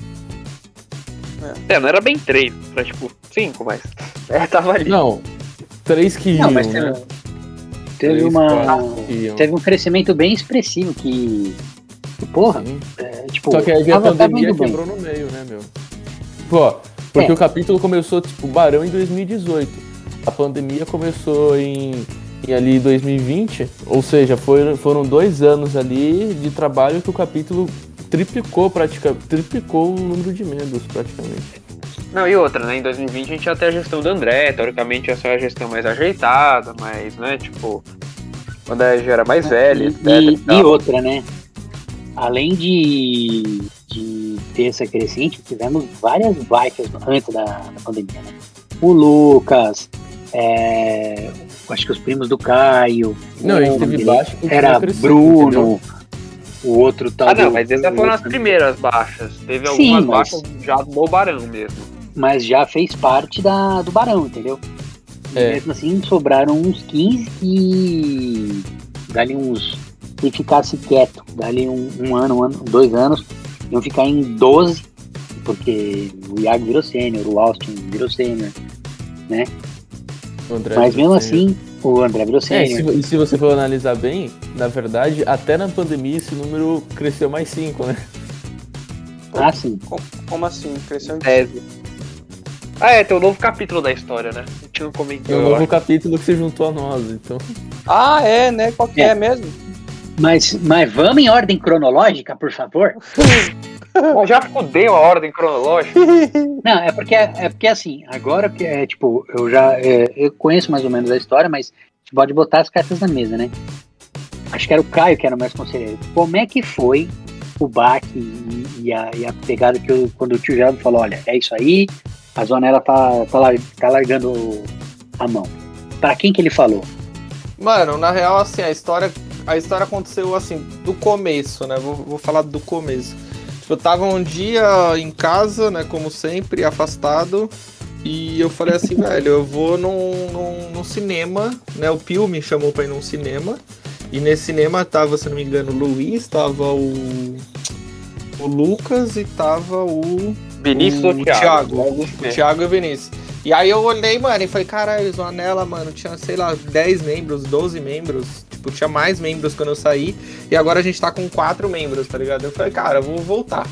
É, não era bem três, era tipo cinco, mas. [laughs] É, tava ali. Não, três que Não, iam, mas né? teve, teve Três, uma. iam. Teve um crescimento bem expressivo que. Porra, é, tipo. Só que aí a pandemia bem. quebrou no meio, né, meu? Pô, porque É. o capítulo começou, tipo, Barão em 2018. A pandemia começou em, em ali 2020, ou seja, foi, foram dois anos ali de trabalho que o capítulo triplicou praticamente, triplicou o número de membros praticamente. Não, e outra, né? Em 2020 a gente ia ter a gestão do André, teoricamente ia ser uma gestão mais ajeitada, mas, né, tipo. O André já era mais velho, E, etc. e- e e outra, né? Além de, de ter essa crescente, tivemos várias baixas antes da, da pandemia, né? O Lucas, é, acho que os primos do Caio. Não, a gente teve baixo Era Bruno, entendeu? o outro tal. Ah, não, mas essas foram as primeiras baixas. Teve Sim, algumas mas- baixas já do Barão mesmo. Mas já fez parte da, do Barão, entendeu? E É. mesmo assim, sobraram uns 15 que. Dali uns. Se ficasse quieto, dali um, um ano, um ano, dois anos, iam ficar em 12, porque o Iago virou sênior, o Austin virou sênior. André Mas mesmo Sênior. assim, o André virou É, e se, sênior. e se você for analisar bem, na verdade, até na pandemia esse número cresceu mais 5, né? Ah, sim. Co- Como assim? Cresceu em Tese. Ah, é, tem um novo capítulo da história, né? A gente não comentou. É um novo acho. capítulo que se juntou a nós, então. Ah, é, né? Qual que é, mesmo? Mas, mas vamos em ordem cronológica, por favor? [laughs] Já fudeu a ordem cronológica. [laughs] Não, é porque é porque assim, agora que é tipo, eu já é, eu conheço mais ou menos a história, mas a gente pode botar as cartas na mesa, né? Acho que era o Caio que era o mais conselheiro. Como é que foi o baque e, e a, e a pegada que eu, quando o tio Geraldo falou, olha, é isso aí, a Zonela tá, tá, lar- tá largando a mão. Pra quem que ele falou? Mano, na real, assim, a história, a história aconteceu assim, do começo, né? Vou, vou falar do começo. Tipo, eu tava um dia em casa, né, como sempre, afastado. E eu falei assim, [laughs] velho, eu vou num, num, num cinema, né? O Pio me chamou pra ir num cinema. E nesse cinema tava, se não me engano, o Luiz, tava o. O Lucas e tava o. Vinícius O ou Thiago? Thiago. O. Thiago e o Vinícius. E aí eu olhei, mano, e falei, caralho, Zonela, mano, tinha, sei lá, 10 membros, 12 membros. Tipo, tinha mais membros quando eu saí. E agora a gente tá com 4 membros, tá ligado? Eu falei, cara, eu vou voltar.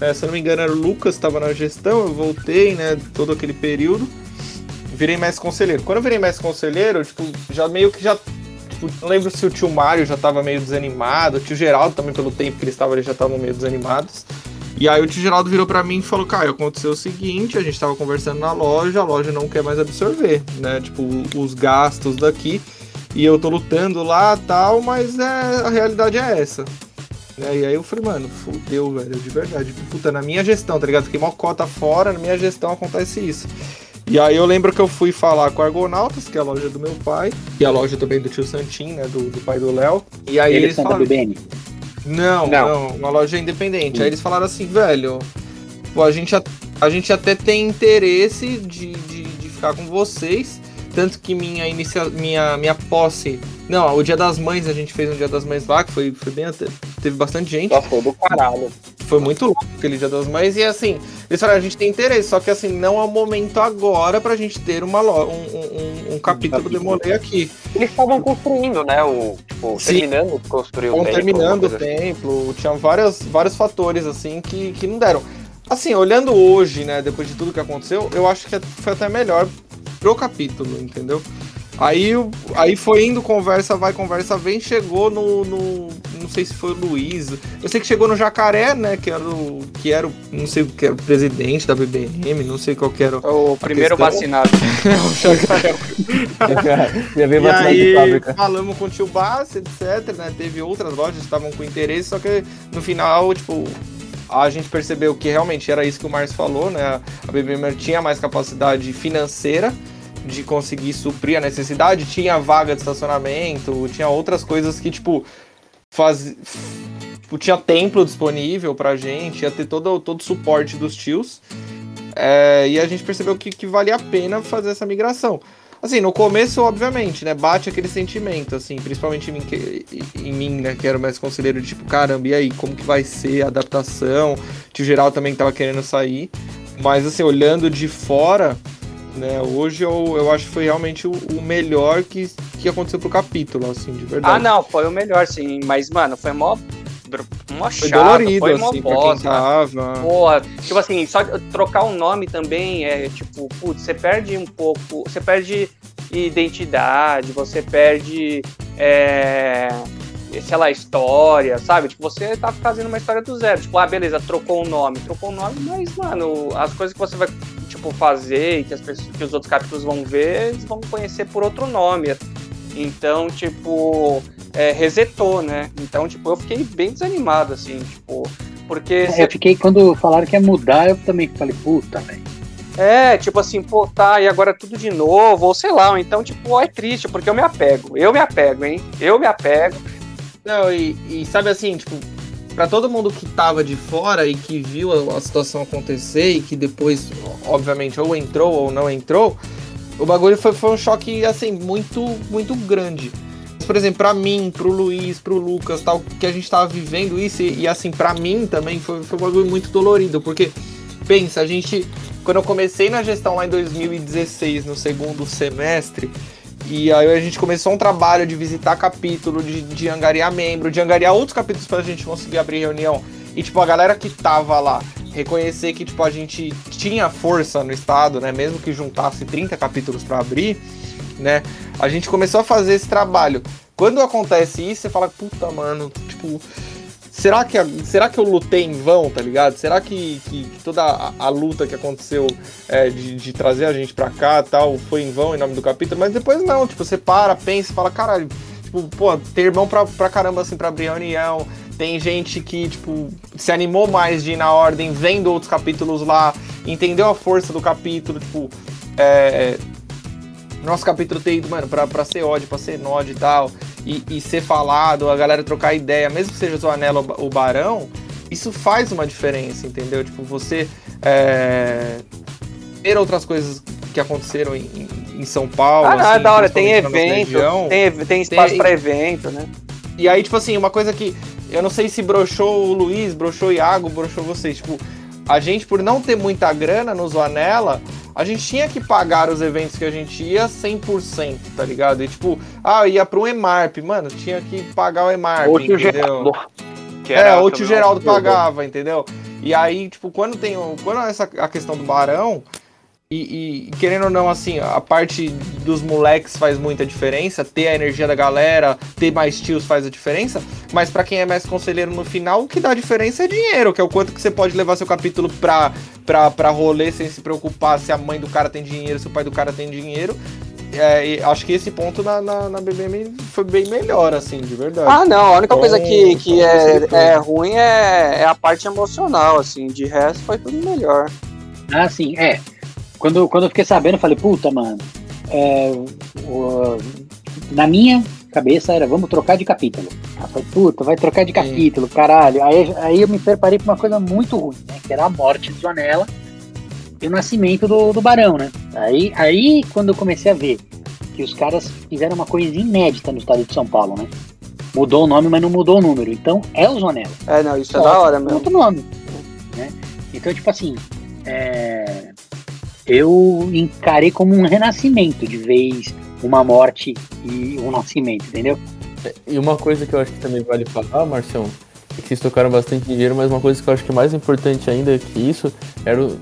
É, se eu não me engano, o Lucas tava na gestão, eu voltei, né, todo aquele período. Virei mestre conselheiro. Quando eu virei mestre conselheiro, tipo, já meio que já. Tipo, não lembro se o tio Mário já tava meio desanimado, o tio Geraldo também, pelo tempo que eles estavam, eles já estavam meio desanimados. E aí o tio Geraldo virou pra mim e falou, Caio, aconteceu o seguinte, a gente tava conversando na loja, a loja não quer mais absorver, né? Tipo, os gastos daqui. E eu tô lutando lá tal, mas é, a realidade é essa. Né? E aí eu falei, mano, fudeu, velho, de verdade. Puta, na minha gestão, tá ligado? Fiquei mó cota fora, na minha gestão acontece isso. E aí eu lembro que eu fui falar com a Argonautas, que é a loja do meu pai, e a loja também do tio Santin, né? Do, do pai do Léo. E aí Eles eles falaram. BBN. Não, Não. não, uma loja independente. Aí eles falaram assim, velho, pô, a gente, a, a gente até tem interesse de, de, de ficar com vocês. Tanto que minha, inicia, minha, minha posse. Não, o dia das mães a gente fez um dia das mães lá, que foi, foi bem. até- Teve bastante gente. Nossa, foi do caralho. foi muito louco aquele Dia das Mães. E assim, eles falaram, a gente tem interesse, só que assim, não é o momento agora pra gente ter uma um, um, um, capítulo de Molay aqui. Eles estavam construindo, né? O, tipo, Sim. terminando de construir o templo. terminando o assim. templo. Tinha várias, vários fatores, assim, que, que não deram. Assim, olhando hoje, né, depois de tudo que aconteceu, eu acho que foi até melhor pro capítulo, entendeu? Aí, aí foi indo, conversa vai, conversa vem, chegou no, no, Não sei se foi o Luiz. Eu sei que chegou no Jacaré, né? Que era o. Que era o. Não sei o que era o presidente da BBM, não sei qual que era. O primeiro questão. vacinado. [laughs] o Jacaré. e aí falamos com o tio Bassi, etc. Né? Teve outras lojas que estavam com interesse, só que no final, tipo, a gente percebeu que realmente era isso que o Márcio falou, né? A BBM tinha mais capacidade financeira de conseguir suprir a necessidade, tinha vaga de estacionamento, tinha outras coisas que, tipo, faz... Tinha templo disponível pra gente, ia ter todo, todo o suporte dos tios. É, e a gente percebeu que, que valia a pena fazer essa migração. Assim, no começo, obviamente, né? Bate aquele sentimento, assim, principalmente em mim, que, em mim né? Que era mais conselheiro de tipo, caramba, e aí, como que vai ser a adaptação? Tio Geral também tava querendo sair. Mas, assim, olhando de fora, né? Hoje eu, eu acho que foi realmente o, o, melhor que, que aconteceu pro capítulo, assim, de verdade. Ah, não, foi o melhor, sim. Mas, mano, foi mó uma foi chato, dolorido, foi uma assim, bosta. Porra, tipo assim, só trocar o um nome também é tipo, putz, você perde um pouco, você perde identidade, você perde, é, sei lá, história, sabe? Tipo, você tá fazendo uma história do zero. Tipo, ah, beleza, trocou o nome, trocou o nome, mas, mano, as coisas que você vai tipo, fazer e que, as pessoas, que os outros capítulos vão ver, eles vão conhecer por outro nome. Então, tipo, é, resetou, né? Então, tipo, eu fiquei bem desanimado, assim, tipo, porque... É, Eu fiquei, quando falaram que ia mudar, eu também falei, puta, velho. É, tipo assim, pô, tá, e agora tudo de novo, ou sei lá, ou então, tipo, é triste, porque eu me apego, eu me apego, hein? Eu me apego. Não, e, e sabe assim, tipo, para todo mundo que tava de fora e que viu a, a, situação acontecer e que depois, obviamente, ou entrou ou não entrou, o bagulho foi, foi um choque, assim, muito, muito grande. Por exemplo, para mim, pro Luiz, pro Lucas, tal, que a gente tava vivendo isso, e, e assim, para mim também foi, foi um bagulho muito dolorido, porque, pensa, a gente, quando eu comecei na gestão lá em 2016, no segundo semestre, e aí a gente começou um trabalho de visitar capítulo, de, de angariar membro, de angariar outros capítulos pra gente conseguir abrir reunião. E, tipo, a galera que tava lá, reconhecer que, tipo, a gente tinha força no estado, né? Mesmo que juntasse 30 capítulos para abrir, né? A gente começou a fazer esse trabalho. Quando acontece isso, você fala, puta, mano, tipo, será que, será que eu lutei em vão, tá ligado? Será que, que, que toda a, a, luta que aconteceu é, de, de, trazer a gente pra cá tal foi em vão em nome do capítulo? Mas depois não, tipo, você para, pensa fala, caralho, tipo, pô, ter irmão pra, pra caramba assim pra abrir a união. Tem gente que, tipo, se animou mais de ir na ordem, vendo outros capítulos lá, entendeu a força do capítulo, tipo, é, nosso capítulo ter ido, mano, pra, pra ser ódio, pra ser nod e tal e, e, ser falado, a galera trocar ideia, mesmo que seja o Zoanella ou o Barão, isso faz uma diferença, entendeu? Tipo, você é, ver outras coisas que aconteceram em, em São Paulo. Ah, não, é assim, da hora, tem evento, tem, tem espaço para evento, né? E aí, tipo assim, uma coisa que eu não sei se broxou o Luiz, broxou o Iago, broxou vocês, tipo, a gente, por não ter muita grana no Zoanella, a gente tinha que pagar os eventos que a gente ia 100%, tá ligado? E tipo, ah, ia para um EMARP, mano, tinha que pagar o EMARP, ou entendeu? Geraldo, é, ou o tio Geraldo pagava, entendeu? E aí, tipo, quando tem quando essa a questão do Barão, e, e, querendo ou não, assim, a parte dos moleques faz muita diferença, ter a energia da galera, ter mais tios faz a diferença, mas para quem é mais conselheiro no final, o que dá diferença é dinheiro, que é o quanto que você pode levar seu capítulo pra, pra, pra rolê sem se preocupar se a mãe do cara tem dinheiro, se o pai do cara tem dinheiro. É, acho que esse ponto na, na, na, BBM foi bem melhor, assim, de verdade. Ah, não, a única então, coisa que, que é, é ruim é, é a parte emocional, assim, de resto foi tudo melhor. Ah, sim, é. Quando, quando eu fiquei sabendo, eu falei, puta, mano. É, o, na minha cabeça era, vamos trocar de capítulo. Eu falei, puta, vai trocar de capítulo, Sim. caralho. Aí, aí eu me preparei pra uma coisa muito ruim, né? Que era a morte de Zonella e o nascimento do, do Barão, né? Aí, aí, quando eu comecei a ver que os caras fizeram uma coisa inédita no estado de São Paulo, né? Mudou o nome, mas não mudou o número. Então é o Zonella. É, não, isso é da hora mesmo. Outro nome. Né? Então, tipo assim, é, eu encarei como um renascimento, de vez uma morte e um nascimento, entendeu? E uma coisa que eu acho que também vale falar, Marcião, é que vocês tocaram bastante dinheiro, mas uma coisa que eu acho que é mais importante ainda que isso era o,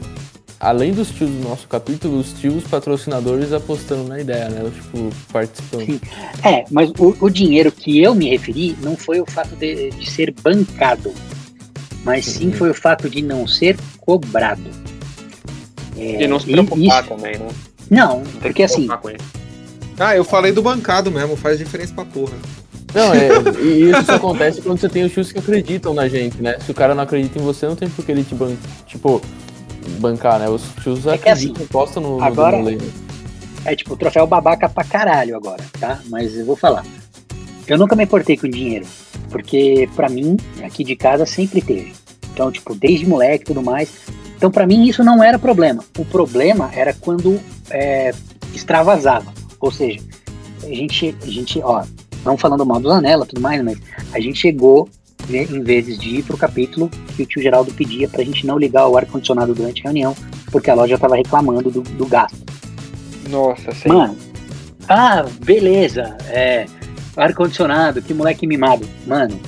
além dos tios do nosso capítulo, os tios patrocinadores apostando na ideia, né? Tipo, participando. Sim. É, mas o, o dinheiro que eu me referi não foi o fato de, de ser bancado, mas sim Uhum. foi o fato de não ser cobrado. E não se preocupar isso- também, né? Não, que porque assim. Ah, eu falei do bancado mesmo, faz diferença pra porra. Não, é, [laughs] e isso só acontece quando você tem os tios que acreditam na gente, né? Se o cara não acredita em você, não tem por que ele te ban tipo, bancar, né? Os tios É que assim, acreditam, postam no, no agora- rolê, né? é tipo o troféu babaca pra caralho agora, tá? Mas eu vou falar. Eu nunca me importei com dinheiro, porque pra mim, aqui de casa sempre teve. Então, tipo, desde moleque e tudo mais. Então, pra mim, isso não era problema. O problema era quando é, extravasava. Ou seja, a gente, a gente, ó, não falando mal do Zanella e tudo mais, mas a gente chegou, né, em vezes de ir pro capítulo que o tio Geraldo pedia pra gente não ligar o ar-condicionado durante a reunião, porque a loja tava reclamando do, do gasto. Nossa, sim. Mano, ah, beleza, é, ar-condicionado, que moleque mimado. Mano,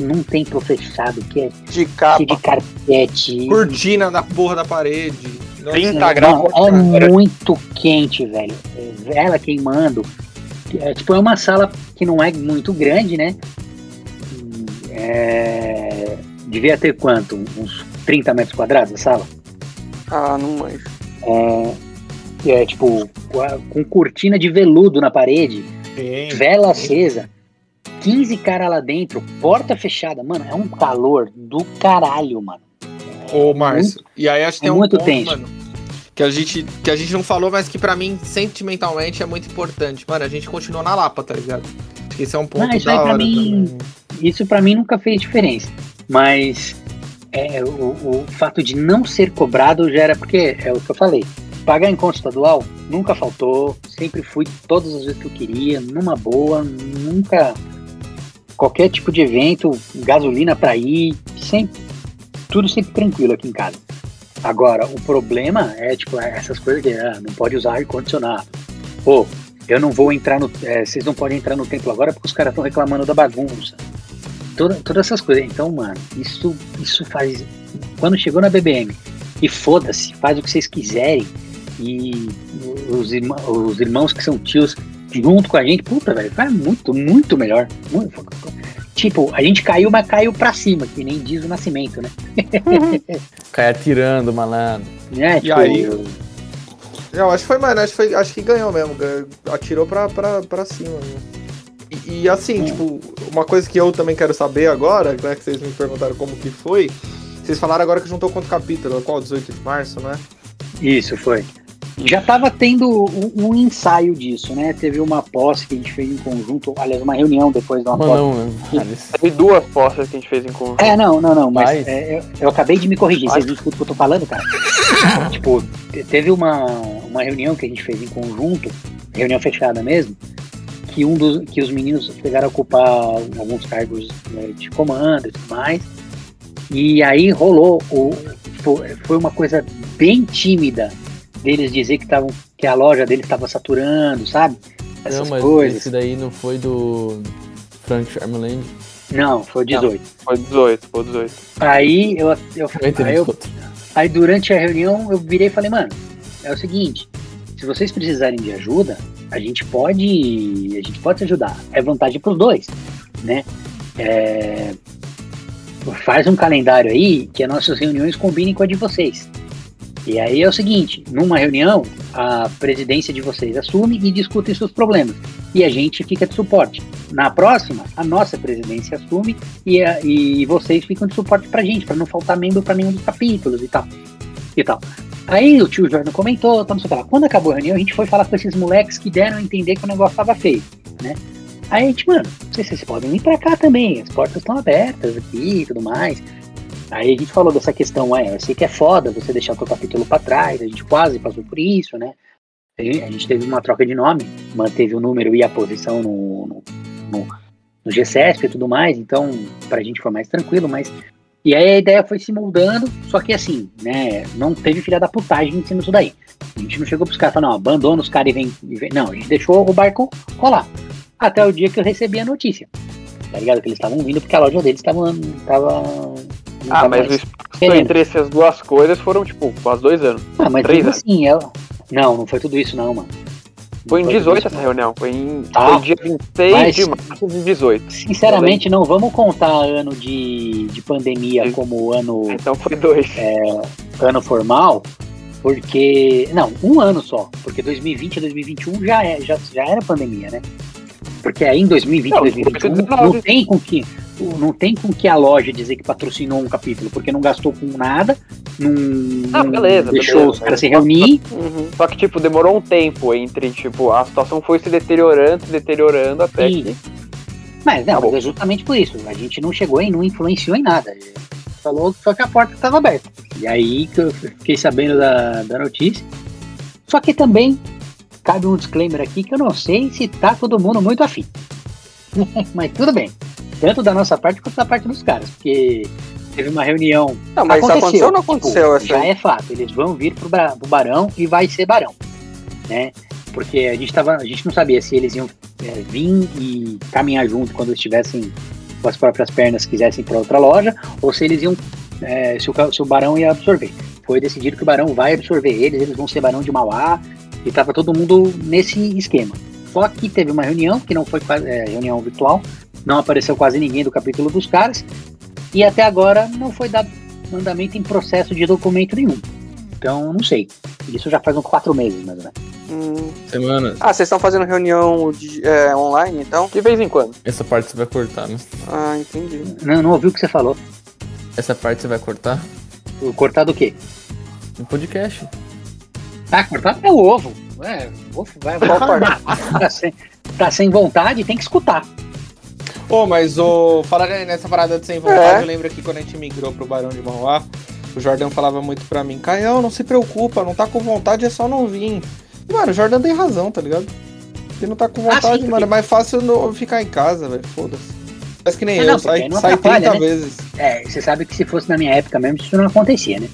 num templo fechado, que é De cheio de capa. carpete. Cortina da porra da parede. Nossa, 30 Não, graus. é muito quente, velho. É Vela queimando. É, tipo, é uma sala que não é muito grande, né? É, devia ter quanto? Uns 30 metros quadrados a sala? Ah, não manjo. É, é tipo, com cortina de veludo na parede, Sim. vela acesa, 15 caras lá dentro, porta fechada. Mano, é um calor do caralho, mano. Ô, Márcio, e aí acho que é tem um muito ponto, tenso. mano, que a, gente, que a gente não falou, mas que pra mim, sentimentalmente, é muito importante. Mano, a gente continua na Lapa, tá ligado? Acho que esse é um ponto Não, isso da hora mim- também. Isso pra mim nunca fez diferença. Mas é, o, o fato de não ser cobrado já era porque é o que eu falei. Pagar encontro estadual nunca faltou, sempre fui todas as vezes que eu queria, numa boa, nunca qualquer tipo de evento, gasolina pra ir, sempre tudo sempre tranquilo aqui em casa. Agora, o problema é tipo essas coisas que ah, não pode usar ar condicionado. Pô, eu não vou entrar no, é, vocês não podem entrar no templo agora porque os caras estão reclamando da bagunça. Toda, todas essas coisas. Então, mano, isso, isso faz. Quando chegou na BBM, e foda-se, faz o que vocês quiserem, e os, os irmãos que são tios junto com a gente, puta, velho, faz muito, muito melhor. Muito- tipo, a gente caiu, mas caiu pra cima, que nem diz o nascimento, né? [laughs] Cai atirando, malandro. É, E aí? Eu acho que foi, mano, acho que, foi, acho que ganhou mesmo. ganhou- atirou pra, pra, pra cima. né? E, e assim, Hum. tipo, uma coisa que eu também quero saber agora, né, que vocês me perguntaram como que foi. Vocês falaram agora que juntou quanto capítulo? Qual? 18 de março, né? Isso foi. Já estava tendo um, um ensaio disso, né? Teve uma posse que a gente fez em conjunto, aliás, uma reunião depois de uma posse. não, Teve duas postas que a gente fez em conjunto. É, não, não, não, mas Mas- é, eu, eu acabei de me corrigir, vocês não escutam o que eu tô falando, cara? [laughs] tipo, te- teve uma, uma reunião que a gente fez em conjunto, reunião fechada mesmo, que um dos que os meninos chegaram a ocupar alguns cargos né, de comando e tudo mais. E aí rolou o foi, foi uma coisa bem tímida deles dizer que estavam que a loja deles estava saturando, sabe? Essas Não, mas coisas. esse daí não foi do Frank Sherman Não, foi 18. Foi 18, foi 18. Aí eu, eu, ter aí eu. Aí durante a reunião eu virei e falei, mano, é o seguinte, se vocês precisarem de ajuda, a gente pode. A gente pode se ajudar. É vantagem pros dois, né? É, faz um calendário aí que as nossas reuniões combinem com a de vocês. E aí é o seguinte, numa reunião, a presidência de vocês assume e discutem seus problemas. E a gente fica de suporte. Na próxima, a nossa presidência assume e, a- e vocês ficam de suporte pra gente, pra não faltar membro pra nenhum dos capítulos e tal. E tal. Aí o tio Jordan comentou, não sei o que lá. Quando acabou a reunião, a gente foi falar com esses moleques que deram a entender que o negócio tava feio, né? Aí a gente, mano, vocês, vocês podem vir pra cá também, as portas estão abertas aqui e tudo mais. Aí a gente falou dessa questão, é, eu sei que é foda você deixar o teu capítulo pra trás, a gente quase passou por isso, né? A gente teve uma troca de nome, manteve o número e a posição no, no, no- no GCSP e tudo mais, então pra gente foi mais tranquilo, mas. E aí a ideia foi se moldando, só que assim, né, não teve filha da putagem em cima disso daí. A gente não chegou pros caras e falou, não, abandona os caras e vem, e vem. Não, a gente deixou o barco rolar. Até o dia que eu recebi a notícia. Tá ligado? Que eles estavam vindo porque a loja deles estava. Tava, Ah, tava mas o mais espaço querendo. entre essas duas coisas foram, tipo, quase dois anos. Ah, mas três anos. assim, ela. Não, não foi tudo isso, não, mano. Não Foi em tudo 18 isso, essa reunião. Foi em Tá. foi dia 26 Mas- de março de 18. Sinceramente, não vamos contar ano de, de pandemia Sim. como ano, Então foi dois. ano formal, porque. Não, um ano só. Porque 2020 e 2021 já, é, já, já era pandemia, né? Porque aí em 2020 e Não, 2021 2019. não tem com que. Não tem com que a loja dizer que patrocinou um capítulo, porque não gastou com nada, não, Ah, beleza, deixou beleza, os caras se reunir. Uhum. Só que, tipo, demorou um tempo entre, tipo, a situação foi se deteriorando, se deteriorando até Sim. que. Mas não, mas é justamente por isso. A gente não chegou e não influenciou em nada. Falou só que a porta estava aberta. E aí que eu fiquei sabendo da, da notícia. Só que também cabe um disclaimer aqui que eu não sei se tá todo mundo muito afim. [laughs] mas tudo bem. Tanto da nossa parte quanto da parte dos caras. Porque teve uma reunião. Não, mas isso aconteceu ou não tipo, aconteceu? essa já é fato. Eles vão vir pro, pro Barão e vai ser Barão. Né? Porque a gente, tava, a gente não sabia se eles iam é, vir e caminhar junto quando estivessem com as próprias pernas quisessem para outra loja, ou se eles iam, é, se, o, se o Barão ia absorver. Foi decidido que o Barão vai absorver eles, eles vão ser Barão de Mauá, e tava todo mundo nesse esquema. Só que teve uma reunião, que não foi é, reunião virtual, não apareceu quase ninguém do capítulo dos caras, e até agora não foi dado mandamento em processo de documento nenhum. Então, não sei. Isso já faz uns quatro meses, mais ou menos. Hum. Semana. Ah, vocês estão fazendo reunião de- é, online, então? De vez em quando. Essa parte você vai cortar, né? Ah, entendi. Não, não ouvi o que você falou. Essa parte você vai cortar Cortar do quê? no podcast. Tá, cortar é o ovo. É, o ovo vai, falar. [laughs] tá, sem, tá sem vontade, tem que escutar. Ô, mas o. Falar nessa parada de sem vontade, É. eu lembro que quando a gente migrou pro Barão de Mauá, o Jordão falava muito pra mim, Caião, não se preocupa, não tá com vontade, é só não vir. E, mano, o Jordão tem razão, tá ligado? Ele não tá com Ah, vontade, sim, mano. É mais fácil no- ficar em casa, velho. Foda-se. Mas que nem Ah, eu, não, sai, não sai atrapalha, 30 né? vezes. É, você sabe que se fosse na minha época mesmo, isso não acontecia, né?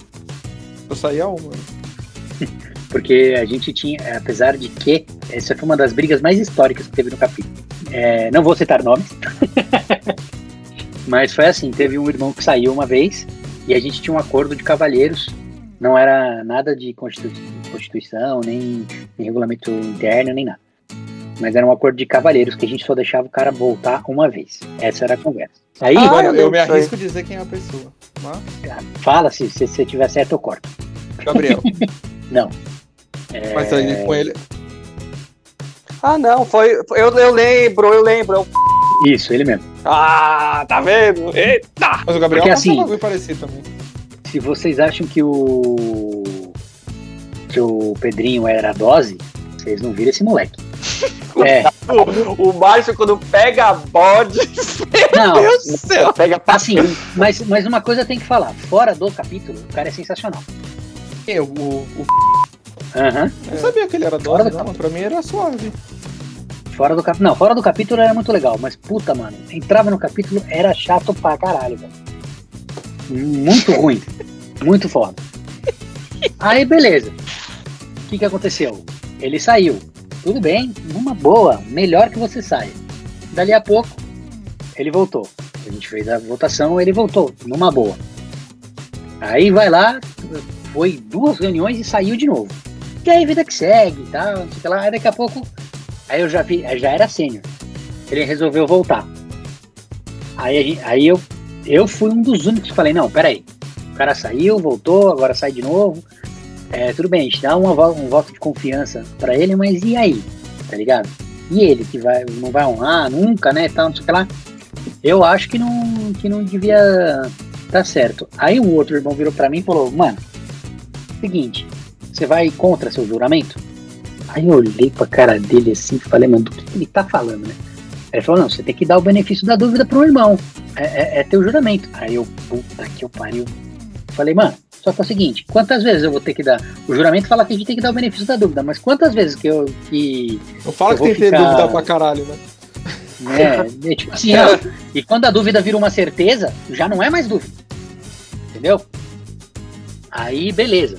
Eu saía uma. [laughs] Porque a gente tinha, apesar de que, essa foi uma das brigas mais históricas que teve no capítulo. É, não vou citar nomes. [laughs] Mas foi assim, teve um irmão que saiu uma vez e a gente tinha um acordo de cavalheiros. Não era nada de constitu- constituição, nem, nem regulamento interno, nem nada. Mas era um acordo de cavalheiros que a gente só deixava o cara voltar uma vez. Essa era a conversa. Aí, Ah, eu eu me arrisco a dizer quem é a pessoa. Mas, fala se se você tiver certo, eu corto. Gabriel. [laughs] Não. Mas aí com ele. Ah, não, foi. foi- Eu, eu lembro, eu lembro. eu- Isso, ele mesmo. Ah, tá vendo? Eita! Mas o Gabriel Porque é assim- um bagulho parecido também. Se vocês acham que o que o Pedrinho era a dose, vocês não viram esse moleque. [laughs] É, O, o Márcio, quando pega bode. não, Meu Deus do céu! Pega assim, mas, mas uma coisa tem que falar. Fora do capítulo, o cara é sensacional. Quem? O, o, Aham. Eu não sabia que ele era Fora dose, do não. Pra mim era suave. Fora do capítulo. Não, fora do capítulo era muito legal, mas puta, mano, entrava no capítulo, era chato pra caralho, velho. Muito [laughs] ruim. Muito foda. Aí, beleza. O que que aconteceu? Ele saiu. Tudo bem, numa boa, melhor que você saia. Dali a pouco, ele voltou. A gente fez a votação, ele voltou, numa boa. Aí vai lá, foi duas reuniões e saiu de novo. E aí, vida que segue e tal, não sei o que lá. Aí daqui a pouco Aí eu já vi, já era sênior. Ele resolveu voltar. Aí, aí eu, eu fui um dos únicos que falei, não, peraí. O cara saiu, voltou, agora sai de novo. É, tudo bem, a gente dá uma, um voto de confiança pra ele, mas e aí? Tá ligado? E ele que vai, não vai honrar nunca, né? Tal, não sei o que lá. Eu acho que não, que não devia tá certo. Aí o outro irmão virou pra mim e falou, mano, seguinte, você vai contra seu juramento? Aí eu olhei pra cara dele assim e falei, mano, do que, que ele tá falando, né? Aí ele falou, não, você tem que dar o benefício da dúvida pro irmão. É, é, é teu juramento. Aí eu, puta que eu pariu. Falei, mano, só que é o seguinte, quantas vezes eu vou ter que dar? O juramento fala que a gente tem que dar o benefício da dúvida, mas quantas vezes que eu que. Não fala Eu que vou tem que ter ficar- dúvida pra caralho, né? É, é tipo assim, ó, e quando a dúvida vira uma certeza, já não é mais dúvida. Entendeu? Aí, beleza.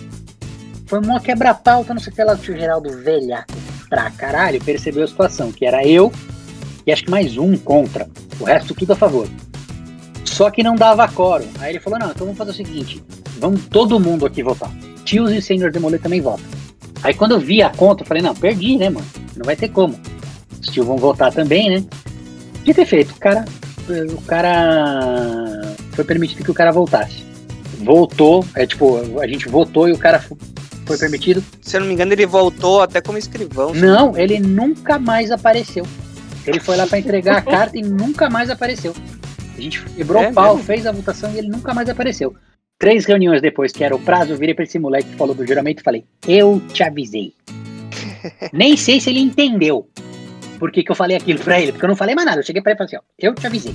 Foi uma quebra-pauta, não sei o que lá, o tio Geraldo velhaco pra caralho, percebeu a situação, que era eu e acho que mais um contra. O resto tudo a favor. Só que não dava coro. Aí ele falou, não, então vamos fazer o seguinte, vamos todo mundo aqui votar. Tios e Senhor Demolê também votam. Aí quando eu vi a conta, eu falei, não, perdi, né, mano? Não vai ter como. Os tios vão votar também, né? De ter feito, o cara. O cara. Foi permitido que o cara voltasse. Voltou, é tipo, a gente votou e o cara foi permitido. Se eu não me engano, ele voltou até como escrivão. Não, ele nunca mais apareceu. Ele foi lá para entregar a [laughs] carta e nunca mais apareceu. A gente quebrou é o pau, mesmo? fez a votação e ele nunca mais apareceu. Três reuniões depois, que era o prazo, eu virei pra esse moleque que falou do juramento e falei: Eu te avisei. [laughs] Nem sei se ele entendeu por que, que eu falei aquilo pra ele, porque eu não falei mais nada. Eu cheguei pra ele e falei assim: ó, Eu te avisei.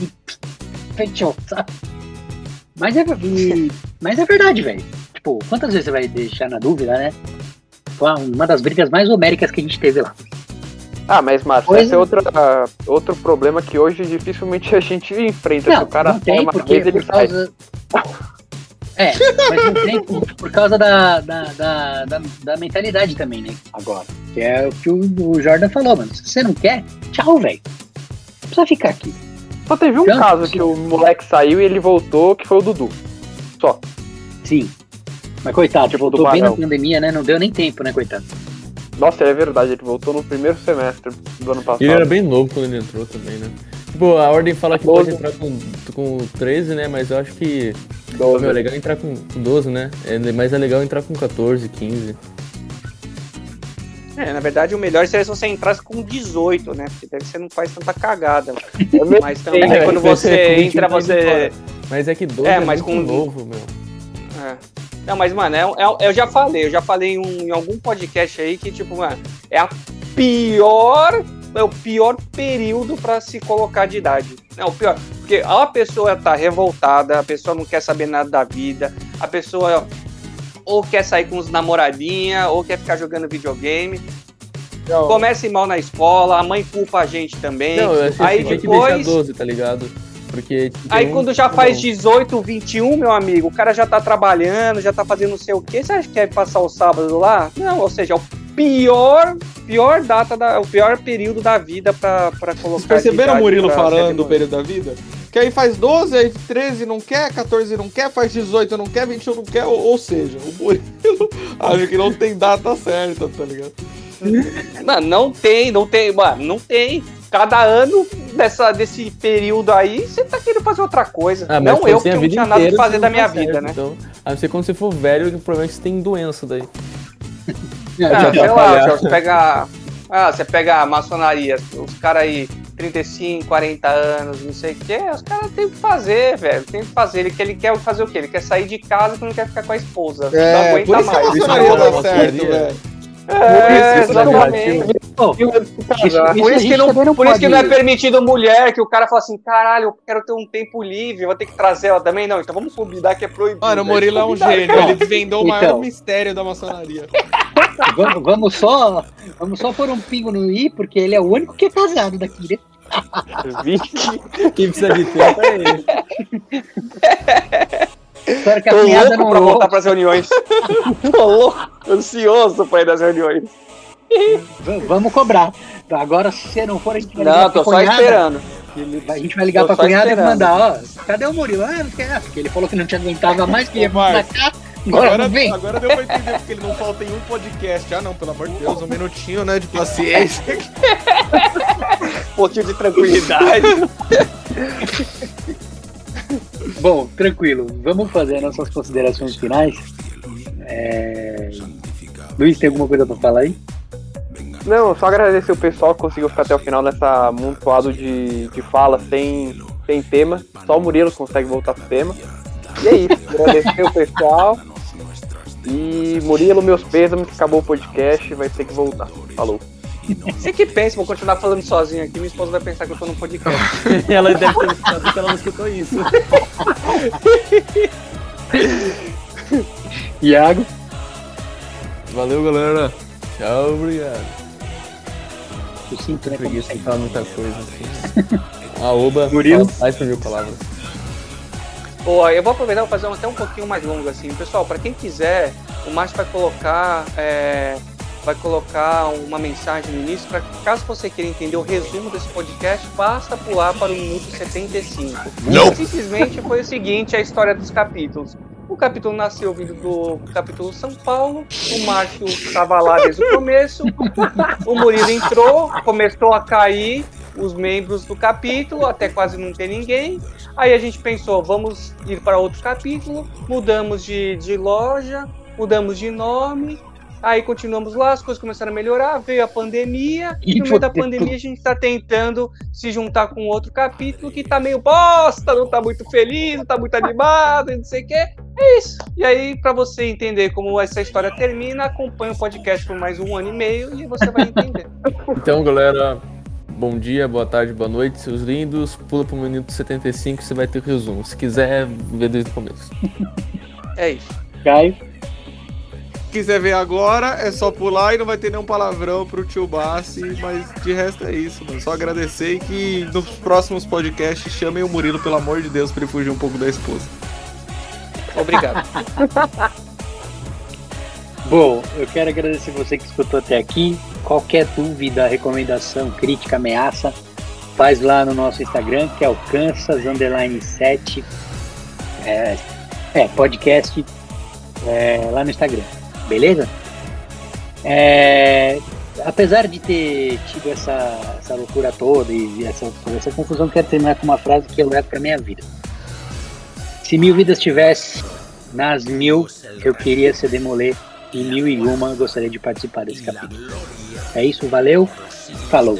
E [laughs] fechou, sabe? Mas é, e, mas é verdade, velho. Tipo, quantas vezes você vai deixar na dúvida, né? Foi uma das brigas mais homéricas que a gente teve lá. Ah, mas Márcio, esse é outra, uh, outro problema que hoje dificilmente a gente enfrenta. Não, Se o cara não tem, porque vez, por causa... É, mas não tem por, causa da, da, da, da, da mentalidade também, né? Agora. Que é o que o, o Jordan falou, mano. Se você não quer, tchau, velho. Não precisa ficar aqui. Só teve um então, caso que o moleque saiu e ele voltou, que foi o Dudu. Só. Sim. Mas coitado, tipo, voltou bem na pandemia, né? Não deu nem tempo, né, coitado? Nossa, é verdade, ele voltou no primeiro semestre do ano passado. Ele era bem novo quando ele entrou também, né? Tipo, a ordem fala que 12. pode entrar com, com 13, né? Mas eu acho que. 12. Meu, é legal entrar com 12, né? É, mas é legal entrar com 14, 15. É, na verdade o melhor seria se você entrasse com 18, né? Porque daí você não faz tanta cagada. mas também é, quando [laughs] você entra, você. Mas é que 12 é, é mas muito com... novo, meu. É. Não, mas, mano, é, é, eu já falei, eu já falei em, um, em algum podcast aí que, tipo, mano, é a pior é o pior período para se colocar de idade. É o pior, porque a pessoa tá revoltada, a pessoa não quer saber nada da vida, a pessoa ou quer sair com os namoradinha, ou quer ficar jogando videogame. Não. Começa mal na escola, a mãe culpa a gente também. Não, eu aí depois. Que 12, tá ligado? Porque. Aí um... quando já faz 18, 21, meu amigo, o cara já tá trabalhando, já tá fazendo não sei o quê. Você acha que quer passar o sábado lá? Não, ou seja, é o pior, pior data, da, o pior período da vida pra, pra colocar. Vocês perceberam o Murilo falando do período da vida? Que aí faz 12, aí 13 não quer, 14 não quer, faz 18 não quer, 21 não quer, ou, ou seja, o Murilo [laughs] acha que não tem data certa, tá ligado? Não, não tem, não tem, mano, não tem. Cada ano dessa, desse período aí, você tá querendo fazer outra coisa. Ah, não eu, que não tinha nada que fazer da minha vida, né? Então, a não ser quando você for velho, provavelmente você tem doença daí. [laughs] Ah, sei lá, você pega. Ah, você pega a maçonaria, os caras aí, 35, 40 anos, não sei o que, os caras têm que fazer, velho. Tem que fazer. Ele, ele quer fazer o quê? Ele quer sair de casa porque não quer ficar com a esposa. É, não aguenta por isso mais. A maçonaria dá certo, velho. É, exatamente. Por isso, que, não, por isso que não é permitido mulher, que o cara fala assim, caralho, eu quero ter um tempo livre, vou ter que trazer ela também. Não, então vamos combinar que é proibido. Mano, o Murilo é um gênio, ele desvendou o maior então. mistério da maçonaria. [laughs] vamos, vamos, só, vamos só pôr um pingo no i, porque ele é o único que é casado daqui, né? Quem precisa de tempo é ele. Espero que a Tô louco não pra voltar pras reuniões. [laughs] Tô louco, ansioso pra ir das reuniões. Vamos cobrar. Agora, se você não for, a gente vai ligar Não, tô só cunhada, esperando. A gente vai ligar tô pra cunhada esperando. e mandar, ó, cadê o Murilo? Ah, quer, porque ele falou que não te aguentava mais, que ia pra cá. Agora, vem. agora deu pra entender porque ele não falta em um podcast. Ah, não, pelo amor de Deus, um minutinho, né, de paciência. um [laughs] pouquinho de tranquilidade. Bom, tranquilo. Vamos fazer nossas considerações finais. É... Luiz, tem alguma coisa para falar aí? Não, só agradecer o pessoal que conseguiu ficar até o final nessa amontoado de, de fala sem, sem tema. Só o Murilo consegue voltar pro tema. E é isso. agradecer o pessoal. E Murilo, meus pêsames, acabou o podcast, vai ter que voltar. Falou. Você que pensa, vou continuar falando sozinho aqui, minha esposa vai pensar que eu tô no podcast. [laughs] ela deve ter pensado que ela não escutou isso. [laughs] Iago? Valeu, galera. Tchau, obrigado. sucinto, né? Preguiça de falar muita coisa. Assim. [laughs] Arroba, Murilo? fala mais por mil palavras. Pô, eu vou aproveitar e vou fazer um até um pouquinho mais longo assim. Pessoal, para quem quiser, o Márcio vai colocar é, vai colocar uma mensagem no início para caso você queira entender o resumo desse podcast, basta pular para o minuto 75. Não. Simplesmente foi o seguinte, a história dos capítulos. O capítulo nasceu vindo do capítulo São Paulo, o Márcio estava lá desde o começo, o Murilo entrou, começou a cair os membros do capítulo, até quase não ter ninguém. Aí a gente pensou, vamos ir para outro capítulo, mudamos de, de loja, mudamos de nome, aí continuamos lá, as coisas começaram a melhorar, veio a pandemia, e no meio da pandemia a gente está tentando se juntar com outro capítulo que tá meio bosta, não tá muito feliz, não tá muito animado, e não sei o quê. É isso. E aí, para você entender como essa história termina, acompanhe o podcast por mais um ano e meio e você vai entender. [laughs] Então, galera, bom dia, boa tarde, boa noite, seus lindos. Pula pro minuto 75 você vai ter o resumo. Se quiser, vê desde o começo. É isso. Caio. Quiser ver agora, é só pular e não vai ter nenhum palavrão pro tio Bassi, mas de resto é isso, mano. Só agradecer e que nos próximos podcasts chamem o Murilo, pelo amor de Deus, pra ele fugir um pouco da esposa. Obrigado. [laughs] Bom, eu quero agradecer você que escutou até aqui. Qualquer dúvida, recomendação, crítica, ameaça, faz lá no nosso Instagram, que é o Kansas Underline 7. É, é, podcast é, lá no Instagram. Beleza? É, apesar de ter tido essa, essa loucura toda e essa, essa confusão, quero terminar com uma frase que eu levo pra minha vida. Se mil vidas tivesse, nas mil eu queria ser demoler e mil e uma gostaria de participar desse capítulo. É isso, valeu, falou.